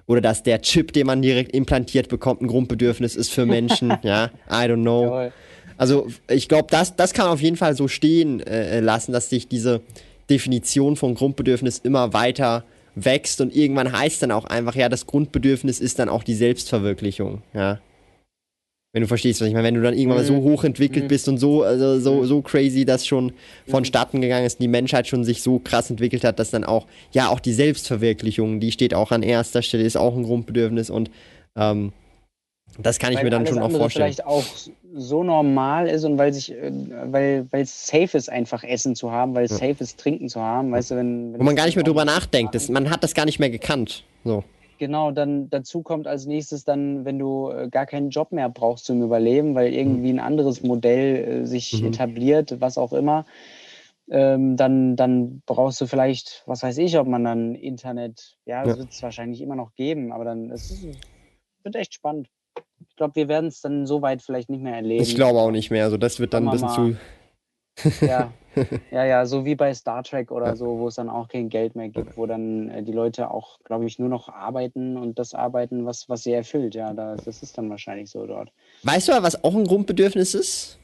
Oder dass der Chip, den man direkt implantiert bekommt, ein Grundbedürfnis ist für Menschen, ja, I don't know. Jawohl. Also ich glaube, das, das kann auf jeden Fall so stehen äh, lassen, dass sich diese Definition von Grundbedürfnis immer weiter wächst und irgendwann heißt dann auch einfach, ja, das Grundbedürfnis ist dann auch die Selbstverwirklichung, ja. Wenn du verstehst, was ich meine, wenn du dann irgendwann mhm. so hoch entwickelt mhm. bist und so, also so, mhm. so crazy, dass schon vonstatten gegangen ist, die Menschheit schon sich so krass entwickelt hat, dass dann auch, ja, auch die Selbstverwirklichung, die steht auch an erster Stelle, ist auch ein Grundbedürfnis und ähm, Das kann ich mir dann schon auch vorstellen. vielleicht auch so normal ist und weil sich, äh, weil, weil es safe ist, einfach Essen zu haben, weil es ja. safe ist, Trinken zu haben, weißt du, wenn. wenn Wo man gar nicht mehr drüber nachdenkt. Das, man hat das gar nicht mehr gekannt. So. Genau, dann dazu kommt als nächstes dann, wenn du äh, gar keinen Job mehr brauchst zum Überleben, weil irgendwie ein anderes Modell äh, sich mhm. etabliert, was auch immer, ähm, dann, dann brauchst du vielleicht, was weiß ich, ob man dann Internet, ja, das ja. wird es wahrscheinlich immer noch geben, aber dann es ist, wird echt spannend. Ich glaube, wir werden es dann so weit vielleicht nicht mehr erleben. Ich glaube auch nicht mehr. Also das wird dann ein bisschen zu. ja, ja, ja, so wie bei Star Trek oder ja. so, wo es dann auch kein Geld mehr gibt, wo dann äh, die Leute auch, glaube ich, nur noch arbeiten und das arbeiten, was, was sie erfüllt. Ja, da, das ist dann wahrscheinlich so dort. Weißt du, was auch ein Grundbedürfnis ist?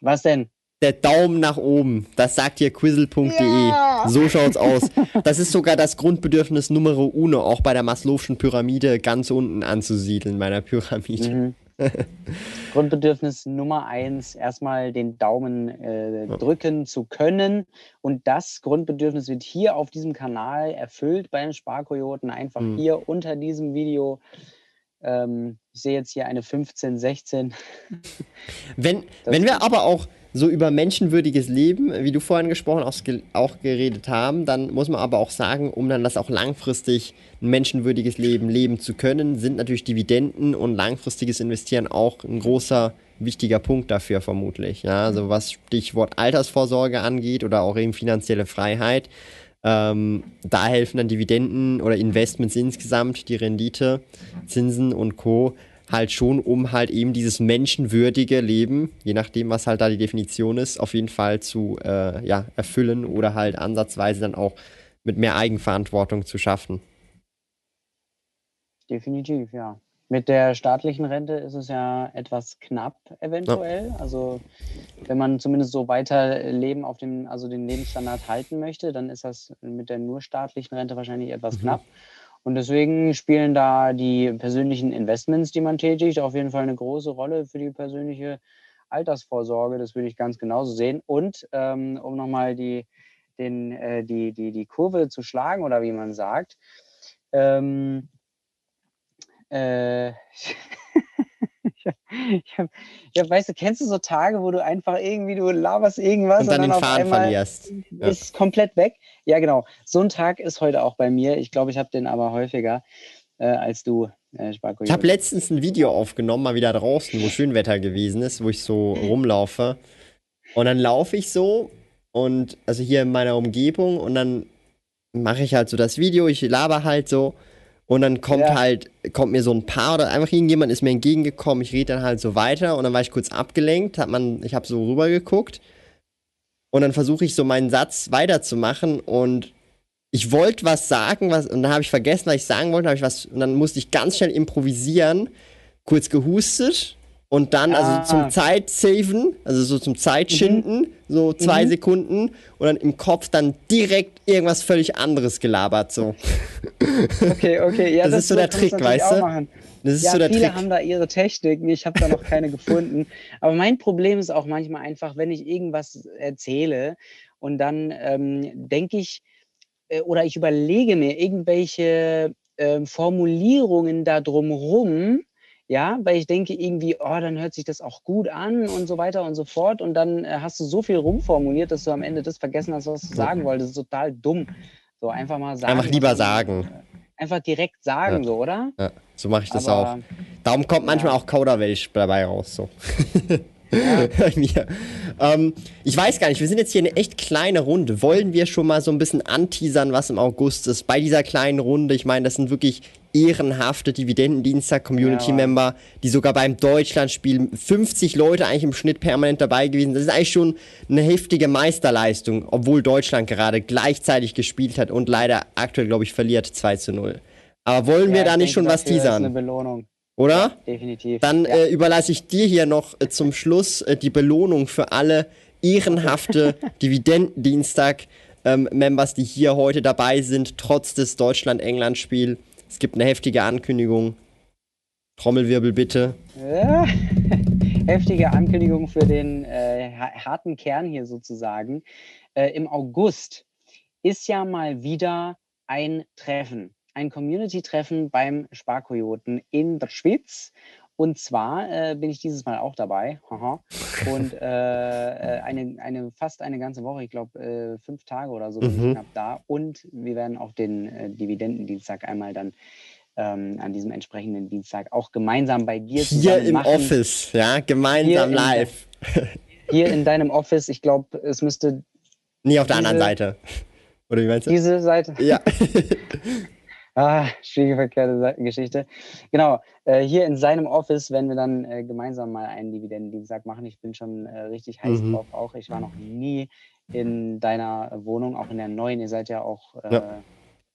Was denn? Der Daumen nach oben. Das sagt hier quizzle.de. Ja. So schaut's aus. Das ist sogar das Grundbedürfnis Nummer uno, auch bei der Maslow'schen Pyramide ganz unten anzusiedeln, meiner Pyramide. Mhm. Grundbedürfnis Nummer eins, erstmal den Daumen äh, drücken zu können. Und das Grundbedürfnis wird hier auf diesem Kanal erfüllt bei den Sparkoyoten. Einfach mhm. hier unter diesem Video ähm, ich sehe jetzt hier eine 15, 16. Wenn, wenn wir aber auch so über menschenwürdiges Leben, wie du vorhin gesprochen hast, auch geredet haben, dann muss man aber auch sagen, um dann das auch langfristig ein menschenwürdiges Leben leben zu können, sind natürlich Dividenden und langfristiges Investieren auch ein großer wichtiger Punkt dafür vermutlich. Ja, also was Stichwort Altersvorsorge angeht oder auch eben finanzielle Freiheit, ähm, da helfen dann Dividenden oder Investments insgesamt, die Rendite, Zinsen und Co. halt schon, um halt eben dieses menschenwürdige Leben, je nachdem, was halt da die Definition ist, auf jeden Fall zu äh, ja, erfüllen oder halt ansatzweise dann auch mit mehr Eigenverantwortung zu schaffen. Definitiv, ja. Mit der staatlichen Rente ist es ja etwas knapp eventuell. Ja. Also wenn man zumindest so weiter Leben auf dem, also den Lebensstandard halten möchte, dann ist das mit der nur staatlichen Rente wahrscheinlich etwas mhm. knapp. Und deswegen spielen da die persönlichen Investments, die man tätigt, auf jeden Fall eine große Rolle für die persönliche Altersvorsorge. Das würde ich ganz genauso sehen. Und ähm, um nochmal die, äh, die, die, die Kurve zu schlagen oder wie man sagt, ähm, äh, ich hab, ja, weißt du, kennst du so Tage, wo du einfach irgendwie, du laberst irgendwas und dann, und dann den Faden verlierst. Ist ja. komplett weg. Ja, genau. So ein Tag ist heute auch bei mir. Ich glaube, ich habe den aber häufiger äh, als du. Äh, ich habe letztens ein Video aufgenommen, mal wieder draußen, wo Schönwetter gewesen ist, wo ich so rumlaufe. Und dann laufe ich so und also hier in meiner Umgebung und dann mache ich halt so das Video, ich laber halt so und dann kommt ja. halt, kommt mir so ein Paar oder einfach irgendjemand ist mir entgegengekommen, ich rede dann halt so weiter und dann war ich kurz abgelenkt, hat man, ich habe so rübergeguckt. Und dann versuche ich so meinen Satz weiterzumachen und ich wollte was sagen, was, und dann habe ich vergessen, was ich sagen wollte, ich was, und dann musste ich ganz schnell improvisieren, kurz gehustet und dann also ah. zum Zeitsaven, also so zum Zeitschinden, mhm. so zwei mhm. Sekunden und dann im Kopf dann direkt irgendwas völlig anderes gelabert so. Okay, okay, ja, das, das ist so der Trick, weißt du? Das ist ja, so der viele Trick. haben da ihre Techniken, ich habe da noch keine gefunden. Aber mein Problem ist auch manchmal einfach, wenn ich irgendwas erzähle und dann ähm, denke ich äh, oder ich überlege mir irgendwelche äh, Formulierungen da drumherum, ja, weil ich denke irgendwie, oh, dann hört sich das auch gut an und so weiter und so fort. Und dann äh, hast du so viel rumformuliert, dass du am Ende das vergessen hast, was du sagen wolltest. Das ist total dumm. So einfach mal sagen. Einfach lieber sagen. Einfach direkt sagen, ja. so, oder? Ja, so mache ich das Aber, auch. Darum kommt manchmal auch Kauderwelsch dabei raus. So. ähm, ich weiß gar nicht, wir sind jetzt hier eine echt kleine Runde. Wollen wir schon mal so ein bisschen anteasern, was im August ist? Bei dieser kleinen Runde, ich meine, das sind wirklich ehrenhafte Dividendendienstag-Community-Member, ja, die sogar beim Deutschlandspiel 50 Leute eigentlich im Schnitt permanent dabei gewesen. Das ist eigentlich schon eine heftige Meisterleistung, obwohl Deutschland gerade gleichzeitig gespielt hat und leider aktuell, glaube ich, verliert 2 zu 0. Aber wollen ja, wir da nicht schon was teasern? Ist eine Belohnung. Oder? Definitiv. Dann ja. äh, überlasse ich dir hier noch äh, zum Schluss äh, die Belohnung für alle ehrenhafte Dividendendienstag-Members, ähm, die hier heute dabei sind, trotz des Deutschland-England-Spiels. Es gibt eine heftige Ankündigung. Trommelwirbel bitte. Ja. Heftige Ankündigung für den äh, harten Kern hier sozusagen. Äh, Im August ist ja mal wieder ein Treffen ein Community-Treffen beim Sparkojoten in der Schweiz. Und zwar äh, bin ich dieses Mal auch dabei. Haha. Und äh, äh, eine, eine, fast eine ganze Woche, ich glaube äh, fünf Tage oder so, bin ich Mhm. knapp da. Und wir werden auch den äh, Dividendendienstag einmal dann ähm, an diesem entsprechenden Dienstag auch gemeinsam bei dir Hier im machen. Office, ja, gemeinsam Hier in- live. Hier in deinem Office. Ich glaube, es müsste Nee, auf der anderen Seite. Oder wie meinst du? diese Seite. Ja. Ah, schwierige verkehrte Geschichte. Genau, äh, hier in seinem Office werden wir dann äh, gemeinsam mal einen Dividendendienstag machen. Ich bin schon äh, richtig heiß Mhm. drauf auch. Ich war noch nie in deiner Wohnung, auch in der neuen. Ihr seid ja auch äh, Ja.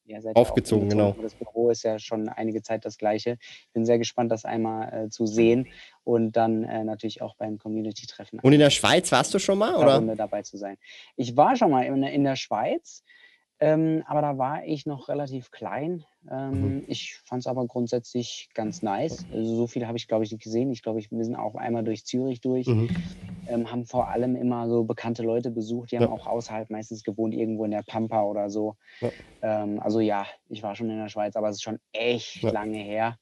ihr seid ja auch Aufgezogen, genau. Das Büro ist ja schon einige Zeit das gleiche. Ich bin sehr gespannt, das einmal äh, zu sehen und dann äh, natürlich auch beim Community-Treffen Und in der Schweiz warst du schon mal, oder? Runde dabei zu sein. Ich war schon mal in, in der Schweiz, ähm, aber da war ich noch relativ klein. Ähm, Mhm. Ich fand es aber grundsätzlich ganz nice. Also so viel habe ich, glaube ich, nicht gesehen. Ich glaube, ich, wir sind auch einmal durch Zürich durch, Mhm. ähm, haben vor allem immer so bekannte Leute besucht. Die haben Ja. auch außerhalb meistens gewohnt, irgendwo in der Pampa oder so. Ja. Ähm, also ja, ich war schon in der Schweiz, aber es ist schon echt Ja. lange her.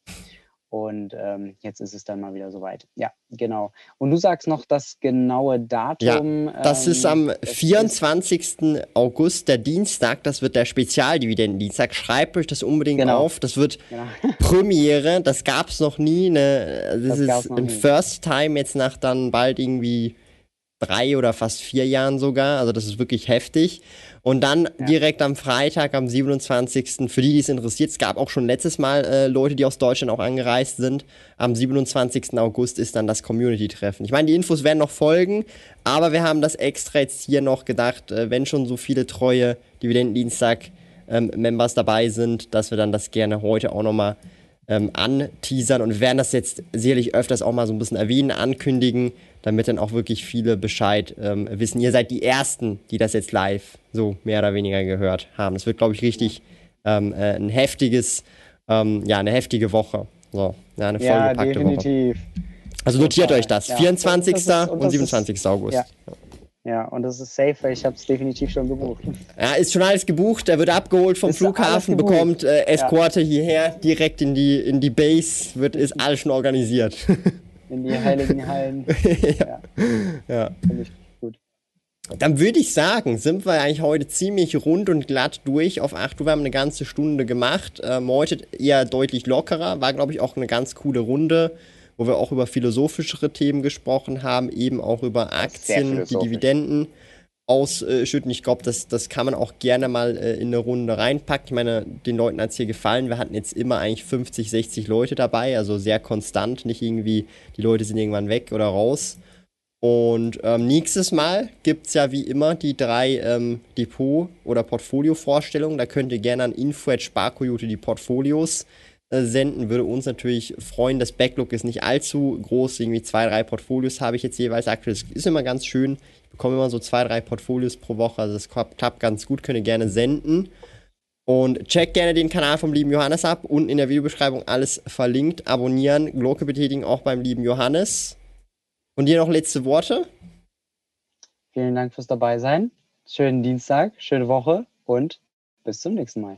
Und ähm, jetzt ist es dann mal wieder soweit. Ja, genau. Und du sagst noch das genaue Datum. Das ist ähm, am das ist- 24. August, der Dienstag. Das wird der Spezialdividendendienstag. Schreibt euch das unbedingt Genau. auf. Das wird Genau. Premiere. Das gab es noch nie. Ne? Das, Das gab's ist ein nie. First Time jetzt nach dann bald irgendwie drei oder fast vier Jahren sogar. Also das ist wirklich heftig. Und dann Ja. direkt am Freitag, am 27. Für die, die es interessiert, es gab auch schon letztes Mal äh, Leute, die aus Deutschland auch angereist sind. Am 27. August ist dann das Community-Treffen. Ich meine, die Infos werden noch folgen, aber wir haben das extra jetzt hier noch gedacht, äh, wenn schon so viele treue Dividendendienstag-Members dabei sind, dass wir dann das gerne heute auch nochmal ähm, anteasern und wir werden das jetzt sicherlich öfters auch mal so ein bisschen erwähnen, ankündigen, damit dann auch wirklich viele Bescheid ähm, wissen. Ihr seid die Ersten, die das jetzt live so mehr oder weniger gehört haben. Das wird, glaube ich, richtig ähm, äh, ein heftiges, ähm, ja, eine heftige Woche. So, ja, eine Ja, vollgepackte Woche. definitiv. Also notiert Total, euch das. ja. 24. Und das ist- und das ist- 27. August. ja. Ja, und das ist safe, weil ich habe es definitiv schon gebucht. Ja, ist schon alles gebucht. Er wird abgeholt vom Ist Flughafen, bekommt äh, Eskorte hierher, direkt in die, in die Base, wird, ist alles schon organisiert. In die heiligen Hallen. ja. ja. Finde ich gut. Dann würde ich sagen, sind wir eigentlich heute ziemlich rund und glatt durch auf 8 Uhr. Wir haben eine ganze Stunde gemacht. Ähm, heute eher deutlich lockerer. War, glaube ich, auch eine ganz coole Runde, wo wir auch über philosophischere Themen gesprochen haben, eben auch über Aktien, die. Dividenden ausschütten. Ich glaube, das, das kann man auch gerne mal äh, in eine Runde reinpacken. Ich meine, den Leuten hat es hier gefallen. Wir hatten jetzt immer eigentlich 50, 60 Leute dabei, also sehr konstant. Nicht irgendwie, die Leute sind irgendwann weg oder raus. Und ähm, nächstes Mal gibt es ja wie immer die drei ähm, Depot- oder Portfolio-Vorstellungen. Da könnt ihr gerne an info.sparkoyote die Portfolios äh, senden. Würde uns natürlich freuen. Das Backlog ist nicht allzu groß. Irgendwie zwei, drei Portfolios habe ich jetzt jeweils aktuell. Das ist immer ganz schön. Ich bekomme immer so zwei, drei Portfolios pro Woche. Also das klappt ganz gut. Könnt ihr gerne senden. Und checkt gerne den Kanal vom lieben Johannes ab. Unten in der Videobeschreibung alles verlinkt. Abonnieren, Glocke betätigen auch beim lieben Johannes. Und dir noch letzte Worte? Vielen Dank fürs Dabeisein. Schönen Dienstag, schöne Woche und bis zum nächsten Mal.